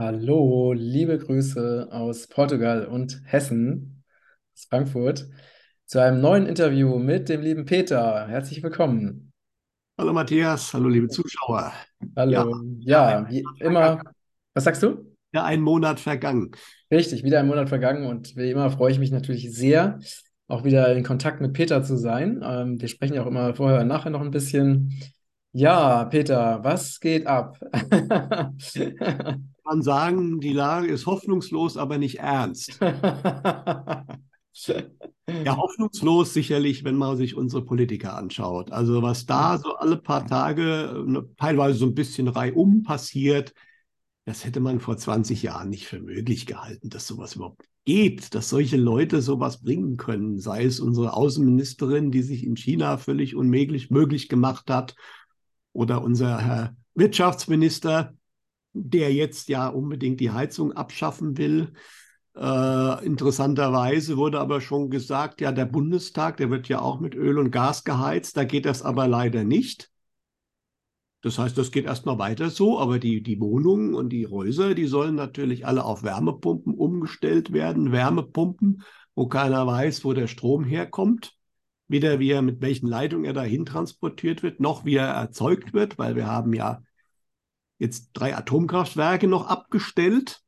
Hallo, liebe Grüße aus Portugal und Hessen, aus Frankfurt, zu einem neuen Interview mit dem lieben Peter. Herzlich willkommen. Hallo Matthias, hallo liebe Zuschauer. Hallo. ja, Ja, wie immer, was sagst du? ja, ein Monat vergangen. Richtig, wieder ein Monat vergangen und wie immer freue ich mich natürlich sehr, auch wieder in Kontakt mit Peter zu sein. Ähm, wir sprechen ja auch immer vorher und nachher noch ein bisschen. Ja, Peter, was geht ab? Man sagen, die Lage ist hoffnungslos, aber nicht ernst. Ja, hoffnungslos sicherlich, wenn man sich unsere Politiker anschaut. Also was da so alle paar Tage, ne, teilweise so ein bisschen reihum passiert, das hätte man vor 20 Jahren nicht für möglich gehalten, dass sowas überhaupt geht, dass solche Leute sowas bringen können. Sei es unsere Außenministerin, die sich in China völlig unmöglich möglich gemacht hat, oder unser Herr Wirtschaftsminister, der jetzt ja unbedingt die Heizung abschaffen will. Äh, interessanterweise wurde aber schon gesagt, ja, der Bundestag, der wird ja auch mit Öl und Gas geheizt, da geht das aber leider nicht. Das heißt, das geht erstmal weiter so, aber die, die Wohnungen und die Häuser, die sollen natürlich alle auf Wärmepumpen umgestellt werden. Wärmepumpen, wo keiner weiß, wo der Strom herkommt. Weder wie er mit welchen Leitungen er dahin transportiert wird, noch wie er erzeugt wird, weil wir haben ja jetzt drei Atomkraftwerke noch abgestellt.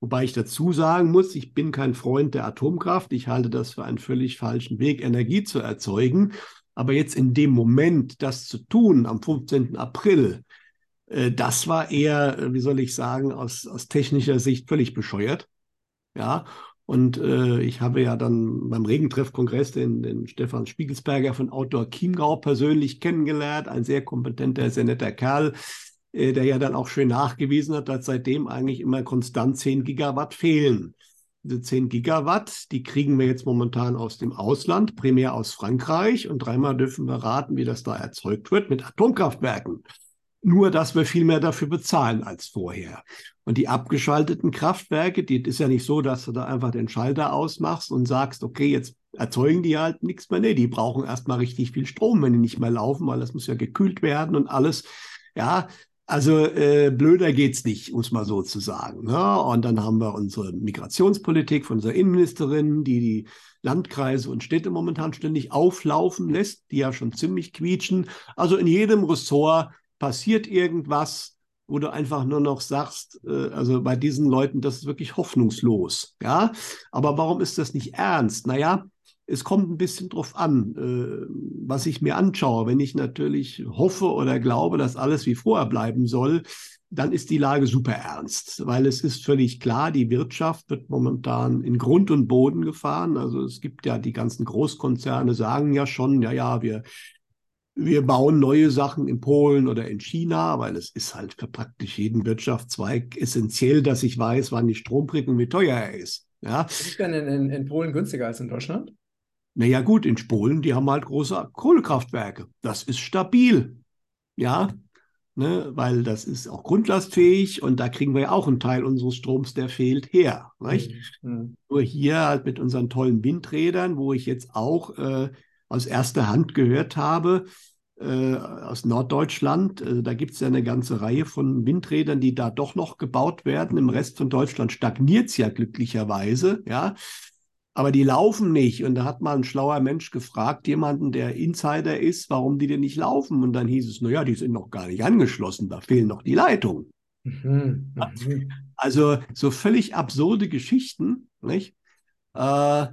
Wobei ich dazu sagen muss, ich bin kein Freund der Atomkraft. Ich halte das für einen völlig falschen Weg, Energie zu erzeugen. Aber jetzt in dem Moment, das zu tun, am 15. April, äh, das war eher, äh, wie soll ich sagen, aus, aus technischer Sicht völlig bescheuert. Ja, und äh, ich habe ja dann beim Regentreff-Kongress den, den Stefan Spiegelsberger von Outdoor Chiemgau persönlich kennengelernt. Ein sehr kompetenter, sehr netter Kerl, der ja dann auch schön nachgewiesen hat, dass seitdem eigentlich immer konstant 10 Gigawatt fehlen. Diese 10 Gigawatt, die kriegen wir jetzt momentan aus dem Ausland, primär aus Frankreich. Und dreimal dürfen wir raten, wie das da erzeugt wird, mit Atomkraftwerken. Nur, dass wir viel mehr dafür bezahlen als vorher. Und die abgeschalteten Kraftwerke, die ist ja nicht so, dass du da einfach den Schalter ausmachst und sagst, okay, jetzt erzeugen die halt nichts mehr. Nee, die brauchen erstmal richtig viel Strom, wenn die nicht mehr laufen, weil das muss ja gekühlt werden und alles. Ja, also äh, blöder geht's nicht, muss man so zu sagen. Ne? Und dann haben wir unsere Migrationspolitik von unserer Innenministerin, die die Landkreise und Städte momentan ständig auflaufen lässt, die ja schon ziemlich quietschen. Also in jedem Ressort passiert irgendwas, wo du einfach nur noch sagst, äh, also bei diesen Leuten, das ist wirklich hoffnungslos. Ja, aber warum ist das nicht ernst? Naja, es kommt ein bisschen drauf an, äh, was ich mir anschaue. Wenn ich natürlich hoffe oder glaube, dass alles wie vorher bleiben soll, dann ist die Lage super ernst, weil es ist völlig klar, die Wirtschaft wird momentan in Grund und Boden gefahren. Also es gibt ja die ganzen Großkonzerne sagen ja schon, ja, ja, wir wir bauen neue Sachen in Polen oder in China, weil es ist halt für praktisch jeden Wirtschaftszweig essentiell, dass ich weiß, wann die Strom bringt und wie teuer er ist. Ja. Ist denn in, in Polen günstiger als in Deutschland? Naja, gut, in Polen, die haben halt große Kohlekraftwerke. Das ist stabil. Ja, ne, weil das ist auch grundlastfähig und da kriegen wir ja auch einen Teil unseres Stroms, der fehlt, her. Nicht? Mhm. Nur hier halt mit unseren tollen Windrädern, wo ich jetzt auch äh, aus erster Hand gehört habe, äh, aus Norddeutschland. Äh, da gibt es ja eine ganze Reihe von Windrädern, die da doch noch gebaut werden. Im Rest von Deutschland stagniert es ja glücklicherweise, ja. Aber die laufen nicht. Und da hat mal ein schlauer Mensch gefragt, jemanden, der Insider ist, warum die denn nicht laufen. Und dann hieß es, naja, die sind noch gar nicht angeschlossen, da fehlen noch die Leitungen. Mhm, mhm. Also so völlig absurde Geschichten, nicht? Äh,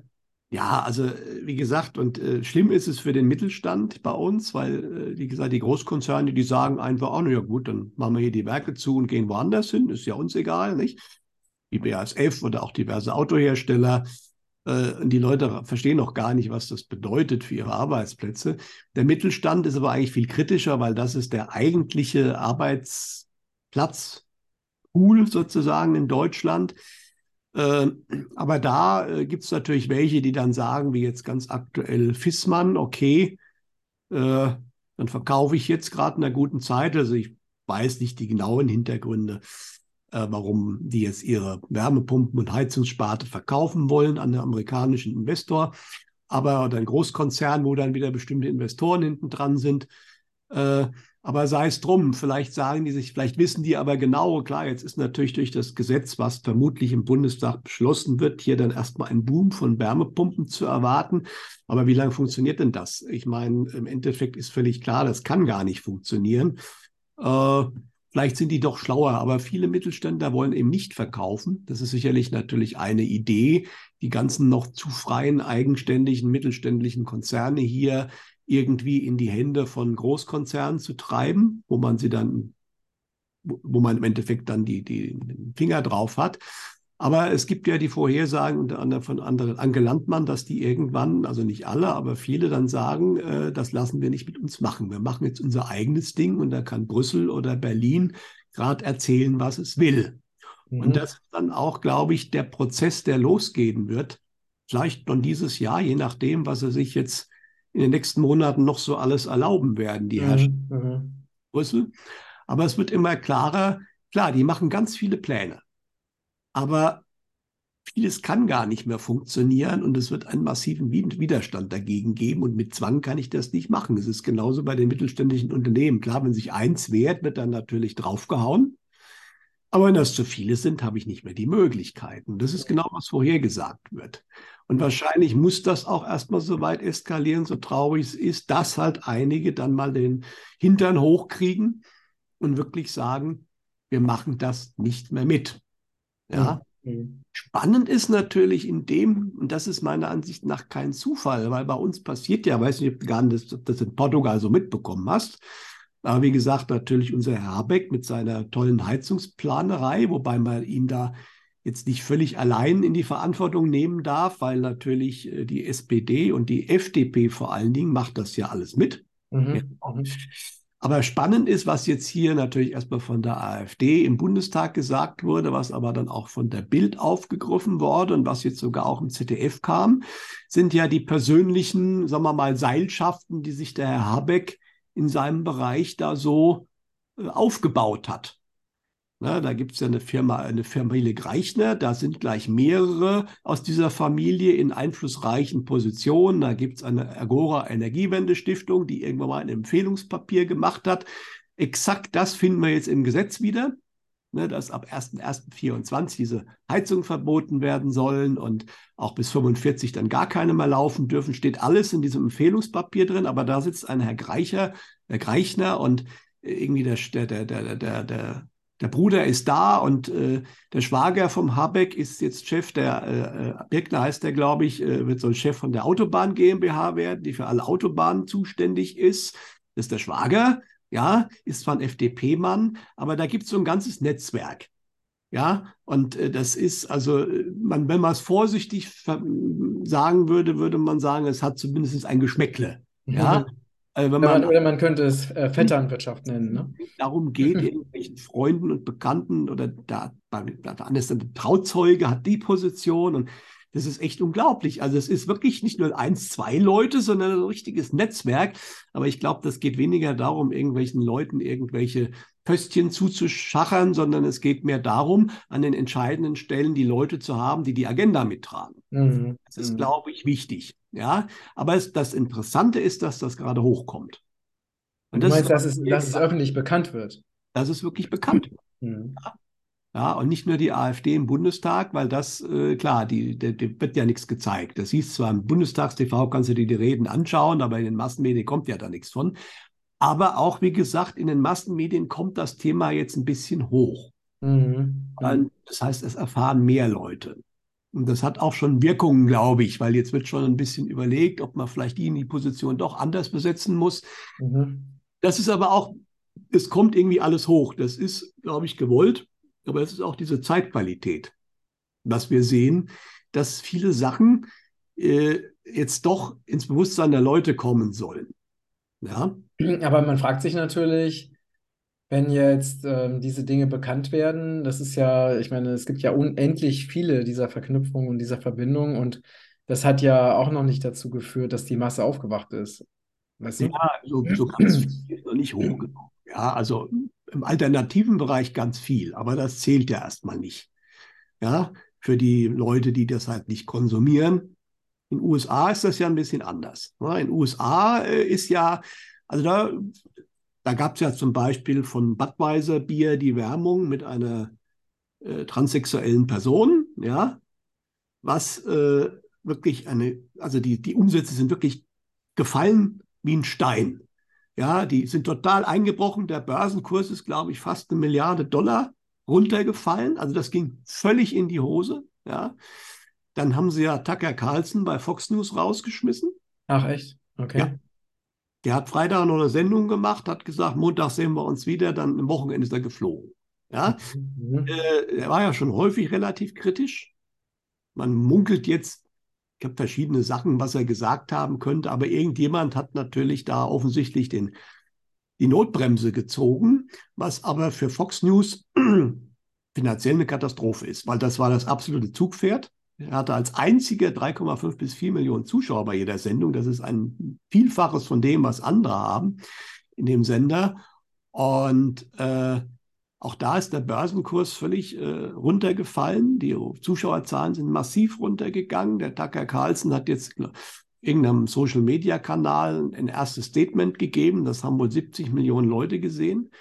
ja, also wie gesagt, und äh, schlimm ist es für den Mittelstand bei uns, weil, äh, wie gesagt, die Großkonzerne, die sagen einfach, oh, na ja gut, dann machen wir hier die Werke zu und gehen woanders hin, ist ja uns egal, nicht? Die BASF oder auch diverse Autohersteller. Äh, die Leute verstehen noch gar nicht, was das bedeutet für ihre Arbeitsplätze. Der Mittelstand ist aber eigentlich viel kritischer, weil das ist der eigentliche Arbeitsplatzpool sozusagen in Deutschland äh, aber da äh, gibt es natürlich welche, die dann sagen, wie jetzt ganz aktuell Fissmann, okay, äh, dann verkaufe ich jetzt gerade in einer guten Zeit. Also ich weiß nicht die genauen Hintergründe, äh, warum die jetzt ihre Wärmepumpen und Heizungssparte verkaufen wollen an den amerikanischen Investor. Aber oder ein Großkonzern, wo dann wieder bestimmte Investoren hinten dran sind. Äh, Aber sei es drum, vielleicht sagen die sich, vielleicht wissen die aber genau, klar, jetzt ist natürlich durch das Gesetz, was vermutlich im Bundestag beschlossen wird, hier dann erstmal ein Boom von Wärmepumpen zu erwarten. Aber wie lange funktioniert denn das? Ich meine, im Endeffekt ist völlig klar, das kann gar nicht funktionieren. Äh, vielleicht sind die doch schlauer, aber viele Mittelständler wollen eben nicht verkaufen. Das ist sicherlich natürlich eine Idee, die ganzen noch zu freien, eigenständigen mittelständischen Konzerne hier irgendwie in die Hände von Großkonzernen zu treiben, wo man sie dann, wo man im Endeffekt dann die, die Finger drauf hat. Aber es gibt ja die Vorhersagen unter anderem von anderen Anke Landmann, dass die irgendwann, also nicht alle, aber viele dann sagen, äh, das lassen wir nicht mit uns machen. Wir machen jetzt unser eigenes Ding und da kann Brüssel oder Berlin gerade erzählen, was es will. Mhm. Und das ist dann auch, glaube ich, der Prozess, der losgehen wird. Vielleicht noch dieses Jahr, je nachdem, was er sich jetzt in den nächsten Monaten noch so alles erlauben werden, die Herrscher mhm. mhm. Brüssel. Aber es wird immer klarer, klar, die machen ganz viele Pläne. Aber vieles kann gar nicht mehr funktionieren und es wird einen massiven Widerstand dagegen geben und mit Zwang kann ich das nicht machen. Es ist genauso bei den mittelständischen Unternehmen. Klar, wenn sich eins wehrt, wird dann natürlich draufgehauen. Aber wenn das zu viele sind, habe ich nicht mehr die Möglichkeiten. Das ist genau, was vorhergesagt wird. Und wahrscheinlich muss das auch erstmal so weit eskalieren, so traurig es ist, dass halt einige dann mal den Hintern hochkriegen und wirklich sagen, wir machen das nicht mehr mit. Ja. Mhm. Spannend ist natürlich in dem, und das ist meiner Ansicht nach kein Zufall, weil bei uns passiert ja, weiß nicht, ob du gar nicht das, das in Portugal so mitbekommen hast, aber wie gesagt, natürlich unser Herr Habeck mit seiner tollen Heizungsplanerei, wobei man ihn da jetzt nicht völlig allein in die Verantwortung nehmen darf, weil natürlich äh, die SPD und die FDP vor allen Dingen macht das ja alles mit. Mhm. mhm. Aber spannend ist, was jetzt hier natürlich erstmal von der AfD im Bundestag gesagt wurde, was aber dann auch von der Bild aufgegriffen wurde und was jetzt sogar auch im ZDF kam, sind ja die persönlichen, sagen wir mal, Seilschaften, die sich der Herr Habeck in seinem Bereich da so äh, aufgebaut hat. Na, da gibt es ja eine Firma, eine Familie Greichner, da sind gleich mehrere aus dieser Familie in einflussreichen Positionen. Da gibt es eine Agora Energiewende Stiftung, die irgendwann mal ein Empfehlungspapier gemacht hat. Exakt das finden wir jetzt im Gesetz wieder, ne, dass ab 1.1.24 diese Heizungen verboten werden sollen und auch bis 45 dann gar keine mehr laufen dürfen. Steht alles in diesem Empfehlungspapier drin, aber da sitzt ein Herr Greicher, Herr Greichner und irgendwie der, der, der, der, der der Bruder ist da und äh, der Schwager vom Habeck ist jetzt Chef der, äh, äh, Birkner heißt der, glaube ich, äh, wird so ein Chef von der Autobahn GmbH werden, die für alle Autobahnen zuständig ist. Das ist der Schwager, ja, ist zwar ein FDP-Mann, aber da gibt es so ein ganzes Netzwerk. Ja, und äh, das ist, also, äh, man, wenn man es vorsichtig sagen würde, würde man sagen, es hat zumindest ein Geschmäckle. Ja, Also wenn man, oder man könnte es äh, Vetternwirtschaft nennen. Ne? Darum geht, irgendwelchen Freunden und Bekannten oder da, da ist ein Trauzeuge, hat die Position und das ist echt unglaublich. Also es ist wirklich nicht nur eins, zwei Leute, sondern ein richtiges Netzwerk. Aber ich glaube, das geht weniger darum, irgendwelchen Leuten irgendwelche Pöstchen zuzuschachern, sondern es geht mehr darum, an den entscheidenden Stellen die Leute zu haben, die die Agenda mittragen. Mhm. Das ist, glaube ich, wichtig. Ja, aber es, das Interessante ist, dass das gerade hochkommt. Und du meinst, dass es, dass es öffentlich bekannt wird? Dass es wirklich bekannt wird. Mhm. Ja. ja. und nicht nur die AfD im Bundestag, weil das, äh, klar, die, die, die, wird ja nichts gezeigt. Das hieß zwar im Bundestagstv, kannst du dir die Reden anschauen, aber in den Massenmedien kommt ja da nichts von. Aber auch, wie gesagt, in den Massenmedien kommt das Thema jetzt ein bisschen hoch. Mhm. Das heißt, es erfahren mehr Leute. Und das hat auch schon Wirkungen, glaube ich, weil jetzt wird schon ein bisschen überlegt, ob man vielleicht die in die Position doch anders besetzen muss. Mhm. Das ist aber auch, es kommt irgendwie alles hoch. Das ist, glaube ich, gewollt, aber es ist auch diese Zeitqualität, was wir sehen, dass viele Sachen äh, jetzt doch ins Bewusstsein der Leute kommen sollen. Ja. Aber man fragt sich natürlich, wenn jetzt ähm, diese Dinge bekannt werden, das ist ja, ich meine, es gibt ja unendlich viele dieser Verknüpfungen und dieser Verbindungen und das hat ja auch noch nicht dazu geführt, dass die Masse aufgewacht ist. Weißt du? Ja, so, so ganz viel ist noch nicht hochgenommen. Ja, also im alternativen Bereich ganz viel, aber das zählt ja erstmal nicht. Ja, für die Leute, die das halt nicht konsumieren. In den USA ist das ja ein bisschen anders. In den USA äh, ist ja, also da da gab es ja zum Beispiel von Budweiser Bier die Werbung mit einer äh, transsexuellen Person, ja, was äh, wirklich eine, also die, die Umsätze sind wirklich gefallen wie ein Stein. Ja, die sind total eingebrochen. Der Börsenkurs ist, glaube ich, fast eine Milliarde Dollar runtergefallen. Also das ging völlig in die Hose. Ja. Dann haben sie ja Tucker Carlson bei Fox News rausgeschmissen. Ach, echt? Okay. Ja. Der hat Freitag noch eine Sendung gemacht, hat gesagt, Montag sehen wir uns wieder, dann am Wochenende ist er geflogen. Ja, mhm. äh, er war ja schon häufig relativ kritisch. Man munkelt jetzt, ich habe verschiedene Sachen, was er gesagt haben könnte, aber irgendjemand hat natürlich da offensichtlich den, die Notbremse gezogen, was aber für Fox News finanziell eine Katastrophe ist, weil das war das absolute Zugpferd. Er hatte als einziger 3,5 bis 4 Millionen Zuschauer bei jeder Sendung. Das ist ein Vielfaches von dem, was andere haben in dem Sender. Und äh, auch da ist der Börsenkurs völlig äh, runtergefallen. Die Zuschauerzahlen sind massiv runtergegangen. Der Tucker Carlson hat jetzt irgendeinem Social-Media-Kanal ein erstes Statement gegeben. Das haben wohl 70 Millionen Leute gesehen.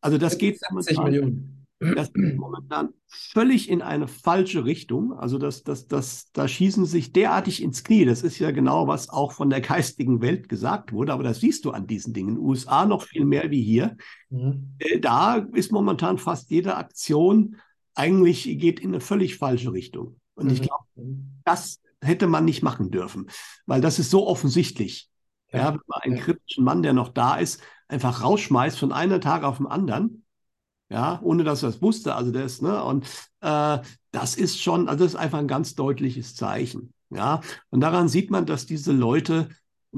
Also das 70 geht 70 Millionen. Das ist momentan völlig in eine falsche Richtung. Also das, das, das, da schießen sich derartig ins Knie. Das ist ja genau, was auch von der geistigen Welt gesagt wurde. Aber das siehst du an diesen Dingen. In den USA noch viel mehr wie hier. Mhm. Äh, da ist momentan fast jede Aktion eigentlich geht in eine völlig falsche Richtung. Und mhm. ich glaube, das hätte man nicht machen dürfen, weil das ist so offensichtlich. Ja, ja wenn man einen kritischen Mann, der noch da ist, einfach rausschmeißt von einem Tag auf den anderen, ja, ohne dass er es wusste. Also das, ne, und äh, das ist schon, also das ist einfach ein ganz deutliches Zeichen. Ja, und daran sieht man, dass diese Leute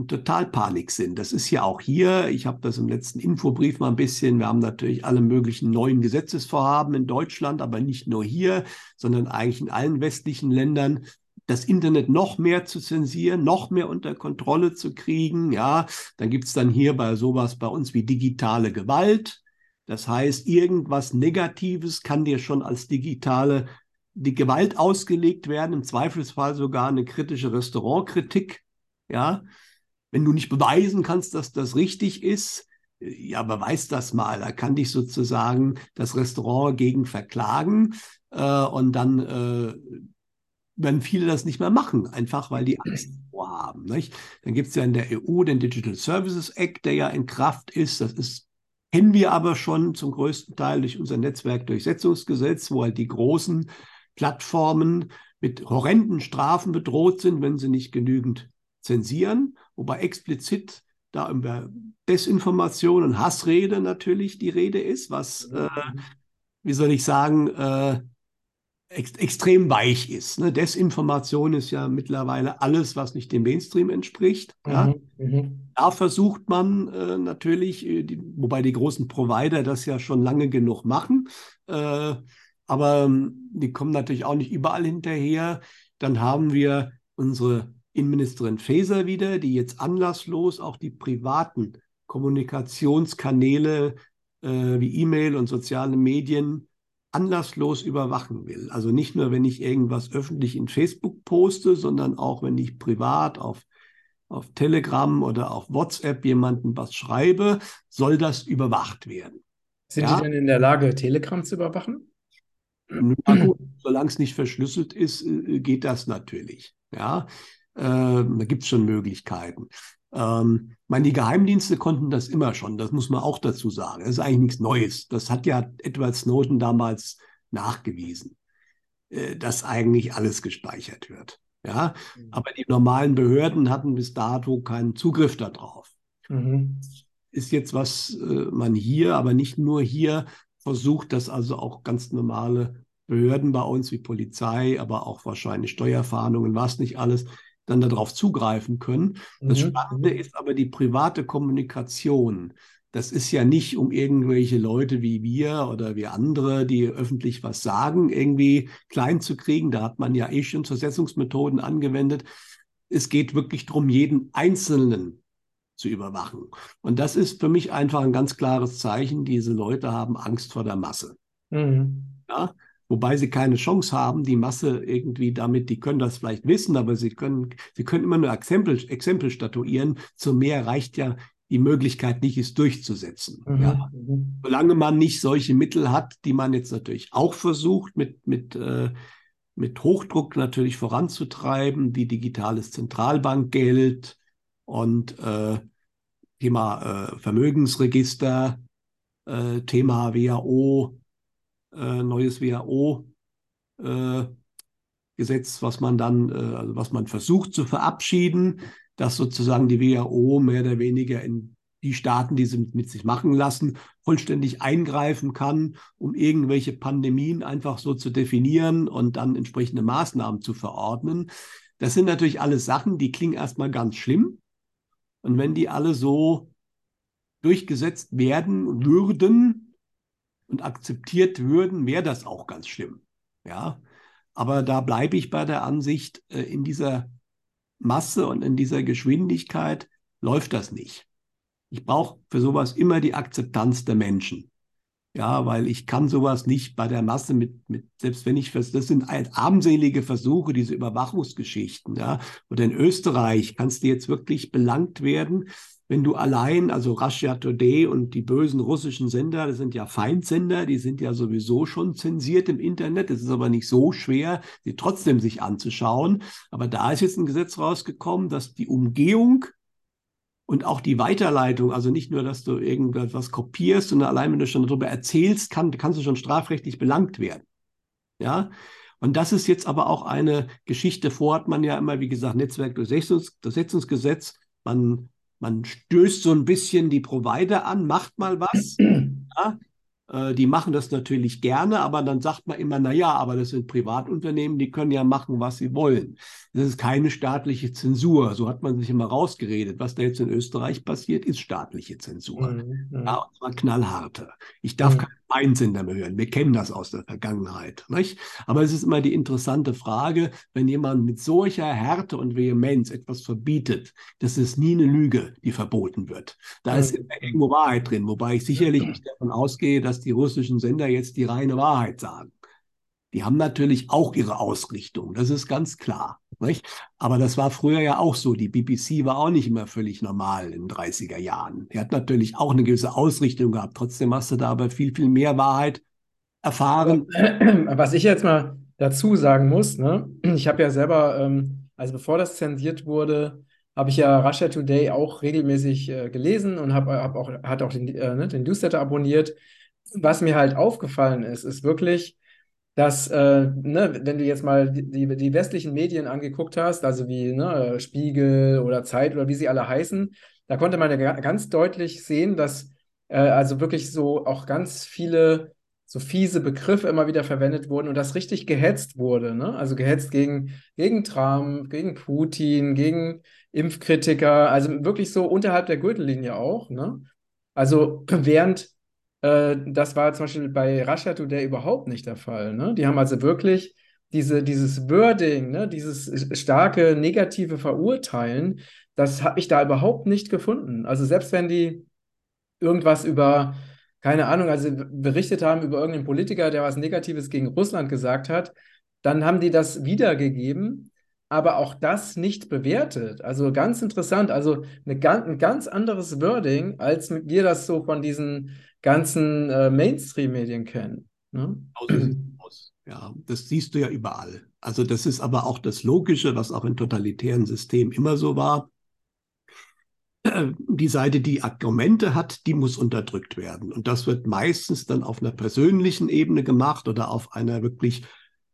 total Panik sind. Das ist ja auch hier, ich habe das im letzten Infobrief mal ein bisschen, wir haben natürlich alle möglichen neuen Gesetzesvorhaben in Deutschland, aber nicht nur hier, sondern eigentlich in allen westlichen Ländern, das Internet noch mehr zu zensieren, noch mehr unter Kontrolle zu kriegen. Ja, dann gibt es dann hier bei sowas bei uns wie digitale Gewalt. Das heißt, irgendwas Negatives kann dir schon als digitale die Gewalt ausgelegt werden, im Zweifelsfall sogar eine kritische Restaurantkritik. Ja, wenn du nicht beweisen kannst, dass das richtig ist, ja, beweis das mal. Da kann dich sozusagen das Restaurant gegen verklagen äh, und dann äh, werden viele das nicht mehr machen, einfach weil die Angst vorhaben. Nicht? Dann gibt es ja in der EU den Digital Services Act, der ja in Kraft ist. Das ist kennen wir aber schon zum größten Teil durch unser Netzwerkdurchsetzungsgesetz, wo halt die großen Plattformen mit horrenden Strafen bedroht sind, wenn sie nicht genügend zensieren, wobei explizit da über Desinformation und Hassrede natürlich die Rede ist, was, äh, wie soll ich sagen, äh, ex extrem weich ist. Ne? Desinformation ist ja mittlerweile alles, was nicht dem Mainstream entspricht. Mhm, ja? Mhm. Da versucht man äh, natürlich, äh, die, wobei die großen Provider das ja schon lange genug machen, äh, aber ähm, die kommen natürlich auch nicht überall hinterher. Dann haben wir unsere Innenministerin Faeser wieder, die jetzt anlasslos auch die privaten Kommunikationskanäle äh, wie E-Mail und soziale Medien anlasslos überwachen will. Also nicht nur, wenn ich irgendwas öffentlich in Facebook poste, sondern auch, wenn ich privat auf, auf Telegram oder auf WhatsApp jemandem was schreibe, soll das überwacht werden. Sind ja? die denn in der Lage, Telegram zu überwachen? solange es nicht verschlüsselt ist, äh, geht das natürlich. Ja, äh, da gibt es schon Möglichkeiten. Ähm, meine, die Geheimdienste konnten das immer schon, das muss man auch dazu sagen. Das ist eigentlich nichts Neues. Das hat ja Edward Snowden damals nachgewiesen, äh, dass eigentlich alles gespeichert wird. Ja, mhm. aber die normalen Behörden hatten bis dato keinen Zugriff darauf. Mhm. Ist jetzt, was äh, man hier, aber nicht nur hier, versucht, dass also auch ganz normale Behörden bei uns wie Polizei, aber auch wahrscheinlich Steuerfahndungen, was nicht alles, dann darauf zugreifen können. Das mhm. Spannende ist aber die private Kommunikation. Das ist ja nicht um irgendwelche Leute wie wir oder wie andere, die öffentlich was sagen, irgendwie klein zu kriegen. Da hat man ja eh schon Versetzungsmethoden angewendet. Es geht wirklich darum, jeden Einzelnen zu überwachen. Und das ist für mich einfach ein ganz klares Zeichen. Diese Leute haben Angst vor der Masse. Mhm. Ja? Wobei sie keine Chance haben, die Masse irgendwie damit, die können das vielleicht wissen, aber sie können, sie können immer nur Exempel, Exempel statuieren. Zu mehr reicht ja die Möglichkeit nicht ist, durchzusetzen. Mhm. Ja. Mhm. Solange man nicht solche Mittel hat, die man jetzt natürlich auch versucht, mit, mit, äh, mit Hochdruck natürlich voranzutreiben, wie digitales Zentralbankgeld und äh, Thema äh, Vermögensregister, äh, Thema WHO, äh, neues WHO. Äh, was man dann, äh, also was man versucht zu verabschieden, dass sozusagen die WHO mehr oder weniger in die Staaten, die sie mit sich machen lassen, vollständig eingreifen kann, um irgendwelche Pandemien einfach so zu definieren und dann entsprechende Maßnahmen zu verordnen. Das sind natürlich alles Sachen, die klingen erstmal ganz schlimm. Und wenn die alle so durchgesetzt werden würden und akzeptiert würden, wäre das auch ganz schlimm. Ja, aber da bleibe ich bei der Ansicht, äh, in dieser Masse und in dieser Geschwindigkeit läuft das nicht. Ich brauche für sowas immer die Akzeptanz der Menschen. Ja, weil ich kann sowas nicht bei der Masse mit, mit selbst wenn ich, das sind armselige Versuche, diese Überwachungsgeschichten, ja. Oder in Österreich kannst du jetzt wirklich belangt werden, wenn du allein, also Russia Today und die bösen russischen Sender, das sind ja Feindsender, die sind ja sowieso schon zensiert im Internet. Es ist aber nicht so schwer, sie trotzdem sich anzuschauen. Aber da ist jetzt ein Gesetz rausgekommen, dass die Umgehung und auch die Weiterleitung, also nicht nur, dass du irgendwas kopierst, sondern allein, wenn du schon darüber erzählst, kann, kannst du schon strafrechtlich belangt werden. Ja, und das ist jetzt aber auch eine Geschichte, vor hat man ja immer, wie gesagt, Netzwerkdurchsetzungsgesetz. Man man stößt so ein bisschen die Provider an, macht mal was. Ja, äh, die machen das natürlich gerne, aber dann sagt man immer, na ja, aber das sind Privatunternehmen, die können ja machen, was sie wollen. Das ist keine staatliche Zensur. So hat man sich immer rausgeredet. Was da jetzt in Österreich passiert, ist staatliche Zensur. Mhm. Ja, und zwar knallharte. Ich darf mhm. Keinen Einsender mehr hören. Wir kennen das aus der Vergangenheit. Nicht? Aber es ist immer die interessante Frage, wenn jemand mit solcher Härte und Vehemenz etwas verbietet, das ist nie eine Lüge, die verboten wird. Da ist immer irgendwo Wahrheit drin, wobei ich sicherlich nicht davon ausgehe, dass die russischen Sender jetzt die reine Wahrheit sagen. Die haben natürlich auch ihre Ausrichtung, das ist ganz klar. Nicht? Aber das war früher ja auch so. Die BBC war auch nicht immer völlig normal in den 30er Jahren. Die hat natürlich auch eine gewisse Ausrichtung gehabt. Trotzdem hast du da aber viel, viel mehr Wahrheit erfahren. Was ich jetzt mal dazu sagen muss, ne? ich habe ja selber, ähm, also bevor das zensiert wurde, habe ich ja Russia Today auch regelmäßig äh, gelesen und habe hab auch, hat auch den, äh, ne, den Newsletter abonniert. Was mir halt aufgefallen ist, ist wirklich, dass, äh, ne, wenn du jetzt mal die, die westlichen Medien angeguckt hast, also wie ne, Spiegel oder Zeit oder wie sie alle heißen, da konnte man ja ganz deutlich sehen, dass äh, also wirklich so auch ganz viele so fiese Begriffe immer wieder verwendet wurden und das richtig gehetzt wurde. Ne? Also gehetzt gegen, gegen Trump, gegen Putin, gegen Impfkritiker, also wirklich so unterhalb der Gürtellinie auch. Ne? Also während äh, das war zum Beispiel bei Russia Today überhaupt nicht der Fall. Ne? Die haben also wirklich diese, dieses Wording, ne? dieses starke negative Verurteilen, das habe ich da überhaupt nicht gefunden. Also selbst wenn die irgendwas über, keine Ahnung, also berichtet haben über irgendeinen Politiker, der was Negatives gegen Russland gesagt hat, dann haben die das wiedergegeben, aber auch das nicht bewertet. Also ganz interessant, also eine, ein ganz anderes Wording, als wir das so von diesen ganzen äh, Mainstream-Medien kennen. Ne? Ja, das siehst du ja überall. Also das ist aber auch das Logische, was auch in totalitären Systemen immer so war. Die Seite, die Argumente hat, die muss unterdrückt werden. Und das wird meistens dann auf einer persönlichen Ebene gemacht oder auf einer wirklich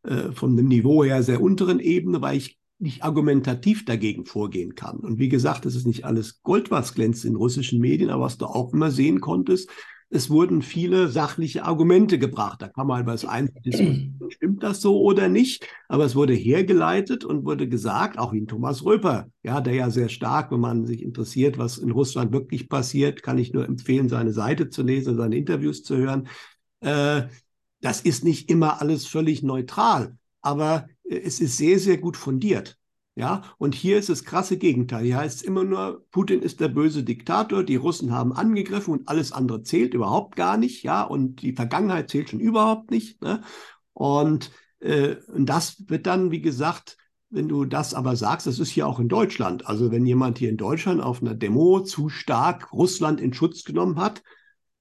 äh, von dem Niveau her sehr unteren Ebene, weil ich nicht argumentativ dagegen vorgehen kann. Und wie gesagt, es ist nicht alles Gold, was glänzt in russischen Medien, aber was du auch immer sehen konntest, es wurden viele sachliche Argumente gebracht. Da kann man über das Einzelne diskutieren, stimmt das so oder nicht? Aber es wurde hergeleitet und wurde gesagt, auch wie Thomas Röper, ja, der ja sehr stark, wenn man sich interessiert, was in Russland wirklich passiert, kann ich nur empfehlen, seine Seite zu lesen, seine Interviews zu hören. Äh, das ist nicht immer alles völlig neutral, aber es ist sehr, sehr gut fundiert. Ja, und hier ist das krasse Gegenteil. Hier heißt es immer nur, Putin ist der böse Diktator, die Russen haben angegriffen und alles andere zählt überhaupt gar nicht. Ja, und die Vergangenheit zählt schon überhaupt nicht. Ne? Und, äh, und das wird dann, wie gesagt, wenn du das aber sagst, das ist hier auch in Deutschland. Also wenn jemand hier in Deutschland auf einer Demo zu stark Russland in Schutz genommen hat,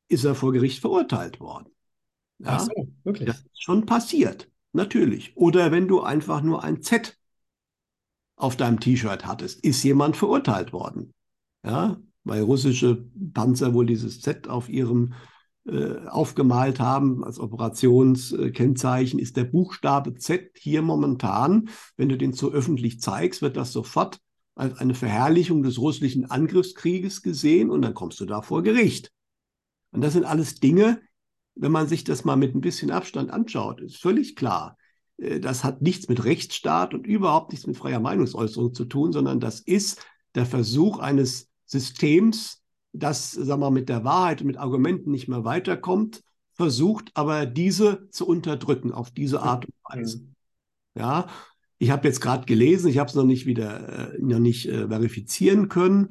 ist er vor Gericht verurteilt worden. Ja? Ach so, wirklich? Das ist schon passiert, natürlich. Oder wenn du einfach nur ein Z auf deinem T-Shirt hattest, ist jemand verurteilt worden. Ja, weil russische Panzer wohl dieses Z auf ihrem äh, aufgemalt haben als Operationskennzeichen, ist der Buchstabe Z hier momentan, wenn du den so öffentlich zeigst, wird das sofort als eine Verherrlichung des russischen Angriffskrieges gesehen und dann kommst du da vor Gericht. Und das sind alles Dinge, wenn man sich das mal mit ein bisschen Abstand anschaut, ist völlig klar. Äh, das hat nichts mit Rechtsstaat und überhaupt nichts mit freier Meinungsäußerung zu tun, sondern das ist der Versuch eines Systems, das, sagen wir, mit der Wahrheit und mit Argumenten nicht mehr weiterkommt, versucht aber diese zu unterdrücken auf diese Art und Weise. Ja, ich habe jetzt gerade gelesen, ich habe es noch nicht wieder, äh, noch nicht äh, verifizieren können,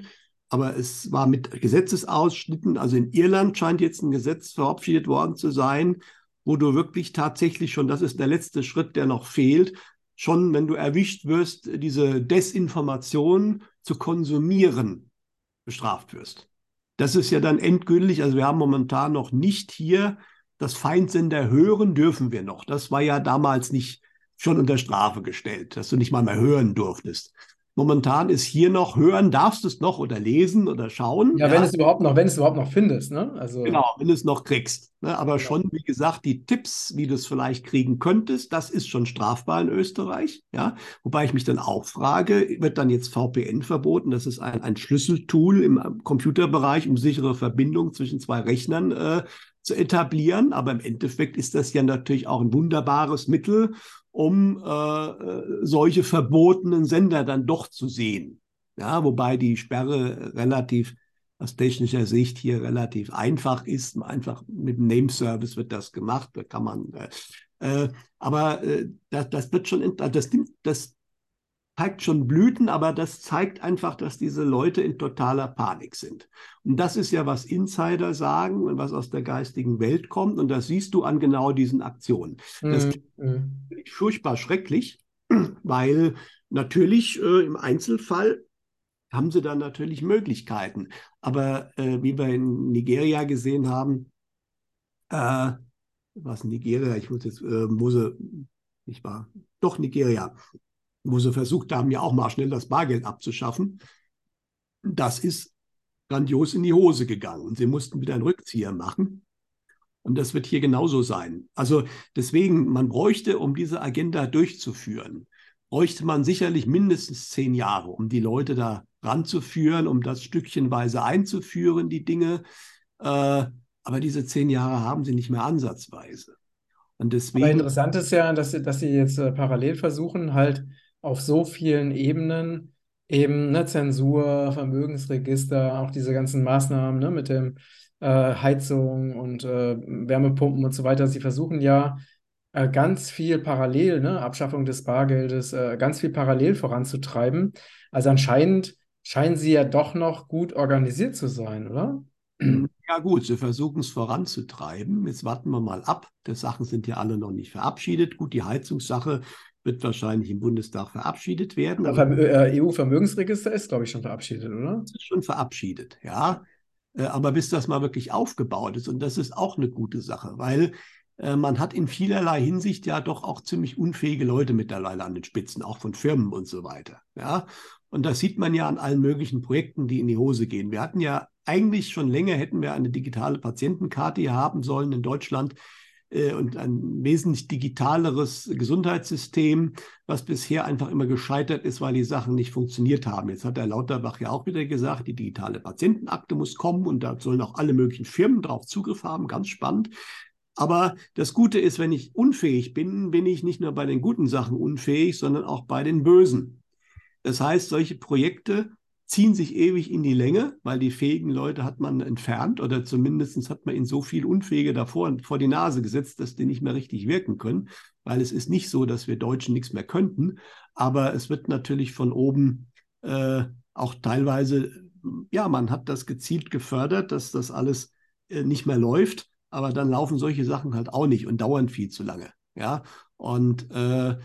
aber es war mit Gesetzesausschnitten, also in Irland scheint jetzt ein Gesetz verabschiedet worden zu sein, wo du wirklich tatsächlich schon, das ist der letzte Schritt, der noch fehlt, schon, wenn du erwischt wirst, diese Desinformation zu konsumieren, bestraft wirst. Das ist ja dann endgültig, also wir haben momentan noch nicht hier das Feindsender hören dürfen wir noch. Das war ja damals nicht schon unter Strafe gestellt, dass du nicht mal mehr hören durftest. Momentan ist hier noch hören, darfst du es noch oder lesen oder schauen. Ja, ja, wenn es überhaupt noch, wenn es überhaupt noch findest, ne? Also genau, wenn du es noch kriegst. Ne? Aber genau. schon, wie gesagt, die Tipps, wie du es vielleicht kriegen könntest, das ist schon strafbar in Österreich. Ja, wobei ich mich dann auch frage, wird dann jetzt VPN verboten? Das ist ein, ein Schlüsseltool im Computerbereich, um sichere Verbindungen zwischen zwei Rechnern äh, zu etablieren. Aber im Endeffekt ist das ja natürlich auch ein wunderbares Mittel, um äh, solche verbotenen Sender dann doch zu sehen. Ja, wobei die Sperre relativ aus technischer Sicht hier relativ einfach ist. Einfach mit dem Name-Service wird das gemacht. Da kann man. Äh, äh aber äh, das, das, wird schon, das, das zeigt schon Blüten, aber das zeigt einfach, dass diese Leute in totaler Panik sind. Und das ist ja, was Insider sagen und was aus der geistigen Welt kommt. Und das siehst du an genau diesen Aktionen. Das ist mhm. furchtbar schrecklich, weil natürlich äh, im Einzelfall haben sie dann natürlich Möglichkeiten. Aber äh, wie wir in Nigeria gesehen haben, äh, was Nigeria, ich muss jetzt, äh, Mose, nicht wahr? Doch Nigeria, wo sie versucht haben, ja auch mal schnell das Bargeld abzuschaffen. Das ist grandios in die Hose gegangen und sie mussten wieder einen Rückzieher machen. Und das wird hier genauso sein. Also deswegen, man bräuchte, um diese Agenda durchzuführen, bräuchte man sicherlich mindestens zehn Jahre, um die Leute da ranzuführen, um das stückchenweise einzuführen, die Dinge. Äh, aber diese zehn Jahre haben sie nicht mehr ansatzweise. Und deswegen. Aber interessant ist ja, dass sie, dass sie jetzt äh, parallel versuchen, halt auf so vielen Ebenen eben ne, Zensur, Vermögensregister, auch diese ganzen Maßnahmen ne, mit dem äh, Heizung und äh, Wärmepumpen und so weiter. Sie versuchen ja äh, ganz viel parallel, ne, Abschaffung des Bargeldes, äh, ganz viel parallel voranzutreiben. Also anscheinend scheinen sie ja doch noch gut organisiert zu sein, oder? Ja gut, sie versuchen es voranzutreiben. Jetzt warten wir mal ab. Die Sachen sind ja alle noch nicht verabschiedet. Gut, die Heizungssache wird wahrscheinlich im Bundestag verabschiedet werden. Äh, EU-Vermögensregister ist, glaube ich, schon verabschiedet, oder? Ist schon verabschiedet, ja. Äh, aber bis das mal wirklich aufgebaut ist, und das ist auch eine gute Sache, weil äh, man hat in vielerlei Hinsicht ja doch auch ziemlich unfähige Leute mittlerweile an den Spitzen, auch von Firmen und so weiter. Ja, und das sieht man ja an allen möglichen Projekten, die in die Hose gehen. Wir hatten ja eigentlich schon länger, hätten wir eine digitale Patientenkarte hier haben sollen in Deutschland, äh, und ein wesentlich digitaleres Gesundheitssystem, was bisher einfach immer gescheitert ist, weil die Sachen nicht funktioniert haben. Jetzt hat der Lauterbach ja auch wieder gesagt, die digitale Patientenakte muss kommen und da sollen auch alle möglichen Firmen drauf Zugriff haben. Ganz spannend. Aber das Gute ist, wenn ich unfähig bin, bin ich nicht nur bei den guten Sachen unfähig, sondern auch bei den bösen. Das heißt, solche Projekte ziehen sich ewig in die Länge, weil die fähigen Leute hat man entfernt oder zumindest hat man ihnen so viel Unfähige davor vor die Nase gesetzt, dass die nicht mehr richtig wirken können. Weil es ist nicht so, dass wir Deutschen nichts mehr könnten, aber es wird natürlich von oben äh, auch teilweise, ja, man hat das gezielt gefördert, dass das alles äh, nicht mehr läuft, aber dann laufen solche Sachen halt auch nicht und dauern viel zu lange. Ja, und äh,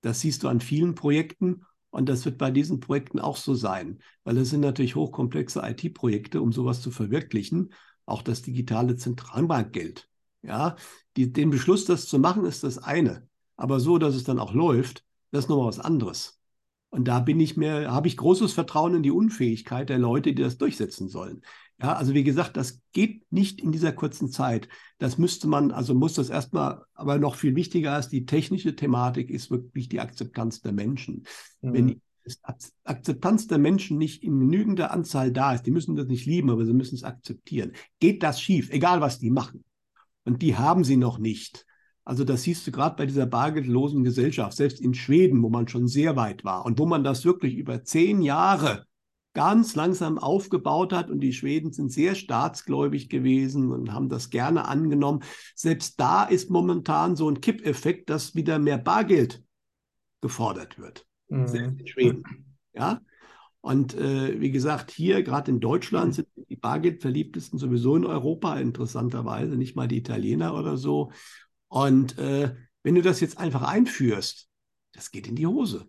Das siehst du an vielen Projekten und das wird bei diesen Projekten auch so sein, weil es sind natürlich hochkomplexe IT-Projekte, um sowas zu verwirklichen. Auch das digitale Zentralbankgeld. Ja, die, den Beschluss, das zu machen, ist das eine. Aber so, dass es dann auch läuft, das ist nochmal was anderes. Und da bin ich mir, habe ich großes Vertrauen in die Unfähigkeit der Leute, die das durchsetzen sollen. Ja, also wie gesagt, das geht nicht in dieser kurzen Zeit. Das müsste man, also muss das erstmal, aber noch viel wichtiger als die technische Thematik ist wirklich die Akzeptanz der Menschen. Mhm. Wenn die Akzeptanz der Menschen nicht in genügender Anzahl da ist, die müssen das nicht lieben, aber sie müssen es akzeptieren. Geht das schief, egal was die machen. Und die haben sie noch nicht. Also das siehst du gerade bei dieser bargeldlosen Gesellschaft, selbst in Schweden, wo man schon sehr weit war und wo man das wirklich über zehn Jahre ganz langsam aufgebaut hat. Und die Schweden sind sehr staatsgläubig gewesen und haben das gerne angenommen. Selbst da ist momentan so ein Kippeffekt, dass wieder mehr Bargeld gefordert wird. Mhm. Selbst in Schweden. Ja. Und äh, wie gesagt, hier gerade in Deutschland sind die Bargeldverliebtesten sowieso in Europa, interessanterweise, nicht mal die Italiener oder so. Und äh, wenn du das jetzt einfach einführst, das geht in die Hose.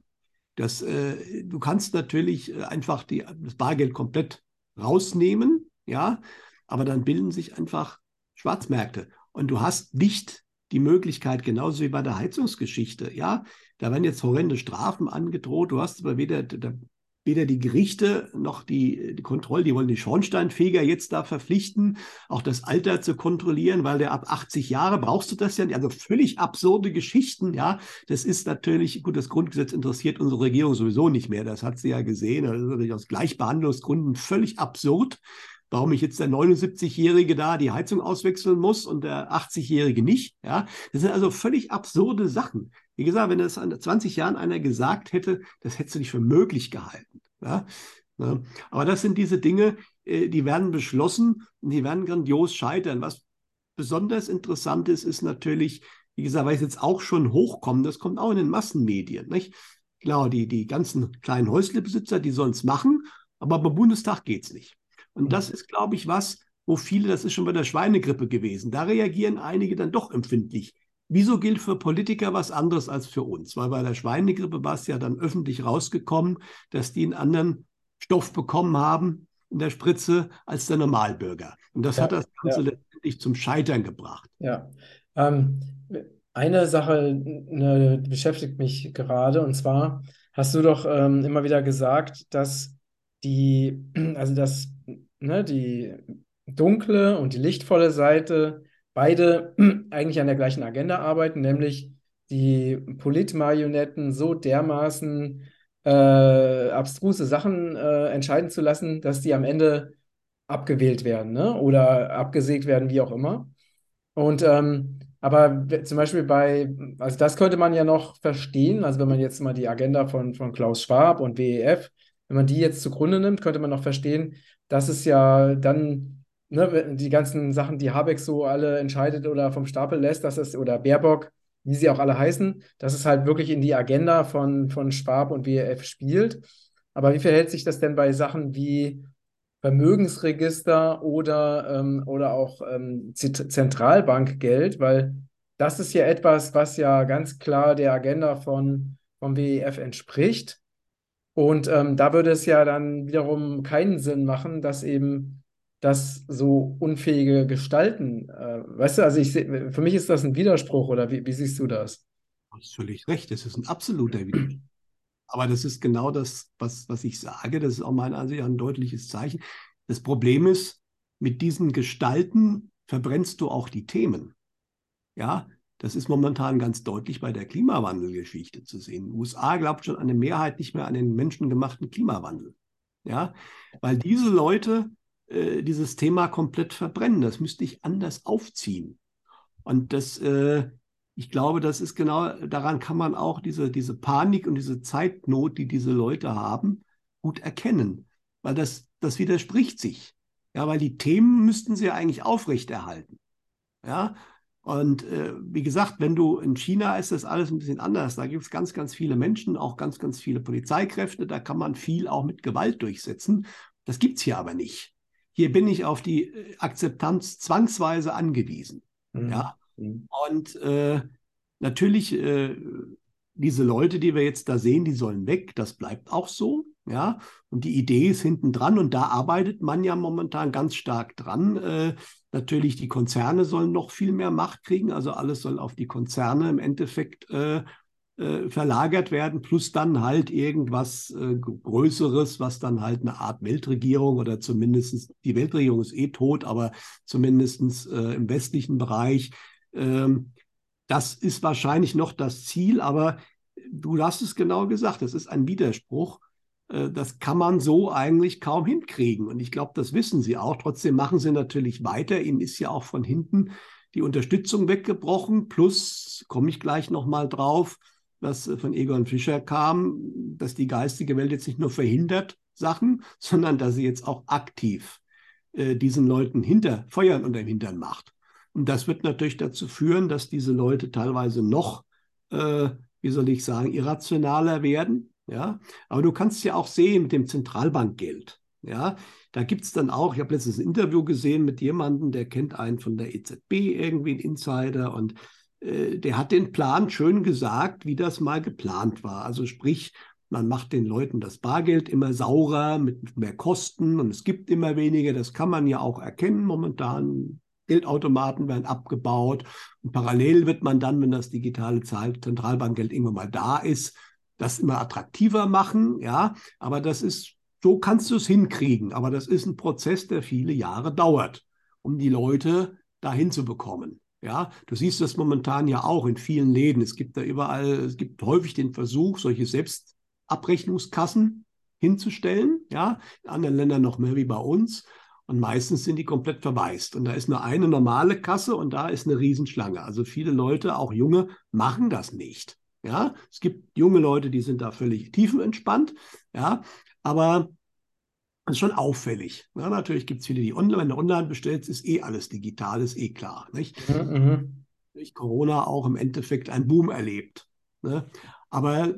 Das, äh, du kannst natürlich äh, einfach die, das Bargeld komplett rausnehmen, ja, aber dann bilden sich einfach Schwarzmärkte. Und du hast nicht die Möglichkeit, genauso wie bei der Heizungsgeschichte, ja, da werden jetzt horrende Strafen angedroht, du hast aber weder, der weder die Gerichte noch die, die Kontrolle, die wollen die Schornsteinfeger jetzt da verpflichten, auch das Alter zu kontrollieren, weil der ab 80 Jahre brauchst du das ja nicht. Also völlig absurde Geschichten, ja. Das ist natürlich, gut, das Grundgesetz interessiert unsere Regierung sowieso nicht mehr. Das hat sie ja gesehen. Das ist natürlich aus Gleichbehandlungsgründen völlig absurd warum ich jetzt der 79-Jährige da die Heizung auswechseln muss und der 80-Jährige nicht. Ja, das sind also völlig absurde Sachen. Wie gesagt, wenn das an 20 Jahren einer gesagt hätte, das hättest du nicht für möglich gehalten. Ja? ja. Aber das sind diese Dinge, äh, die werden beschlossen und die werden grandios scheitern. Was besonders interessant ist, ist natürlich, wie gesagt, weil es jetzt auch schon hochkommt, das kommt auch in den Massenmedien. Nicht? Klar, die, die ganzen kleinen Häuslebesitzer, die sollen es machen, aber beim Bundestag geht es nicht. Und das ist, glaube ich, was, wo viele, das ist schon bei der Schweinegrippe gewesen, da reagieren einige dann doch empfindlich. Wieso gilt für Politiker was anderes als für uns? Weil bei der Schweinegrippe war es ja dann öffentlich rausgekommen, dass die einen anderen Stoff bekommen haben in der Spritze als der Normalbürger. Und das ja, hat das Ganze ja. letztendlich zum Scheitern gebracht. Ja. Ähm, eine Sache ne, beschäftigt mich gerade, und zwar hast du doch ähm, immer wieder gesagt, dass die, also dass ne, die dunkle und die lichtvolle Seite beide eigentlich an der gleichen Agenda arbeiten, nämlich die Politmarionetten so dermaßen äh, abstruse Sachen äh, entscheiden zu lassen, dass die am Ende abgewählt werden ne? oder abgesägt werden, wie auch immer. Und ähm, aber zum Beispiel bei, also das könnte man ja noch verstehen, also wenn man jetzt mal die Agenda von, von Klaus Schwab und WEF wenn man die jetzt zugrunde nimmt, könnte man noch verstehen, dass es ja dann ne, die ganzen Sachen, die Habeck so alle entscheidet oder vom Stapel lässt, dass es, oder Baerbock, wie sie auch alle heißen, dass es halt wirklich in die Agenda von, von Schwab und WEF spielt. Aber wie verhält sich das denn bei Sachen wie Vermögensregister oder, ähm, oder auch ähm, Zentralbankgeld? Weil das ist ja etwas, was ja ganz klar der Agenda von, vom WEF entspricht. Und ähm, da würde es ja dann wiederum keinen Sinn machen, dass eben das so unfähige Gestalten, äh, weißt du, also ich seh, für mich ist das ein Widerspruch oder wie, wie siehst du das? Du hast völlig recht, das ist ein absoluter Widerspruch. Aber das ist genau das, was, was ich sage. Das ist auch meiner Ansicht nach ein deutliches Zeichen. Das Problem ist, mit diesen Gestalten verbrennst du auch die Themen. Ja, das ist momentan ganz deutlich bei der Klimawandelgeschichte zu sehen. Die USA glaubt schon eine Mehrheit nicht mehr an den menschengemachten Klimawandel. Ja, weil diese Leute äh, dieses Thema komplett verbrennen. Das müsste ich anders aufziehen. Und das, äh, ich glaube, das ist genau, daran kann man auch diese, diese Panik und diese Zeitnot, die diese Leute haben, gut erkennen. Weil das, das widerspricht sich. Ja, weil die Themen müssten sie ja eigentlich aufrechterhalten. Ja, und äh, wie gesagt, wenn du in China ist das alles ein bisschen anders. Da gibt es ganz, ganz viele Menschen, auch ganz, ganz viele Polizeikräfte. Da kann man viel auch mit Gewalt durchsetzen. Das gibt es hier aber nicht. Hier bin ich auf die äh, Akzeptanz zwangsweise angewiesen. Mhm. Ja. Mhm. Und äh, natürlich, äh, diese Leute, die wir jetzt da sehen, die sollen weg. Das bleibt auch so. Ja, und die Idee ist hinten dran und da arbeitet man ja momentan ganz stark dran. Natürlich, die Konzerne sollen noch viel mehr Macht kriegen, also alles soll auf die Konzerne im Endeffekt äh, äh, verlagert werden, plus dann halt irgendwas äh, Größeres, was dann halt eine Art Weltregierung oder zumindest die Weltregierung ist eh tot, aber zumindest äh, im westlichen Bereich. Ähm, das ist wahrscheinlich noch das Ziel, aber du hast es genau gesagt, das ist ein Widerspruch. Äh, das kann man so eigentlich kaum hinkriegen. Und ich glaube, das wissen sie auch. Trotzdem machen sie natürlich weiter. Ihnen ist ja auch von hinten die Unterstützung weggebrochen. Plus, komme ich gleich nochmal drauf, was äh, von Egon Fischer kam, dass die geistige Welt jetzt nicht nur verhindert Sachen, sondern dass sie jetzt auch aktiv äh, diesen Leuten hinter, Feuern unter dem Hintern macht. Und das wird natürlich dazu führen, dass diese Leute teilweise noch, äh, wie soll ich sagen, irrationaler werden. Ja, aber du kannst ja auch sehen mit dem Zentralbankgeld. Ja, da gibt es dann auch, ich habe letztens ein Interview gesehen mit jemandem, der kennt einen von der EZB, irgendwie ein Insider, und äh, der hat den Plan schön gesagt, wie das mal geplant war. Also sprich, man macht den Leuten das Bargeld immer saurer mit mehr Kosten und es gibt immer weniger. Das kann man ja auch erkennen momentan. Geldautomaten werden abgebaut und parallel wird man dann, wenn das digitale Zentralbankgeld irgendwann mal da ist, das immer attraktiver machen, ja, aber das ist, so kannst du es hinkriegen, aber das ist ein Prozess, der viele Jahre dauert, um die Leute dahin zu bekommen. Ja, du siehst das momentan ja auch in vielen Läden. Es gibt da überall, es gibt häufig den Versuch, solche Selbstabrechnungskassen hinzustellen. Ja, in anderen Ländern noch mehr wie bei uns. Und meistens sind die komplett verwaist. Und da ist nur eine normale Kasse und da ist eine Riesenschlange. Also viele Leute, auch junge, machen das nicht. Ja, es gibt junge Leute, die sind da völlig tiefenentspannt. Ja, aber das ist schon auffällig. Ja, natürlich gibt es viele, die online, wenn du online bestellst, ist eh alles digital, ist eh klar. Nicht? Mhm. mhm. Durch Corona auch im Endeffekt ein Boom erlebt. Ne? Aber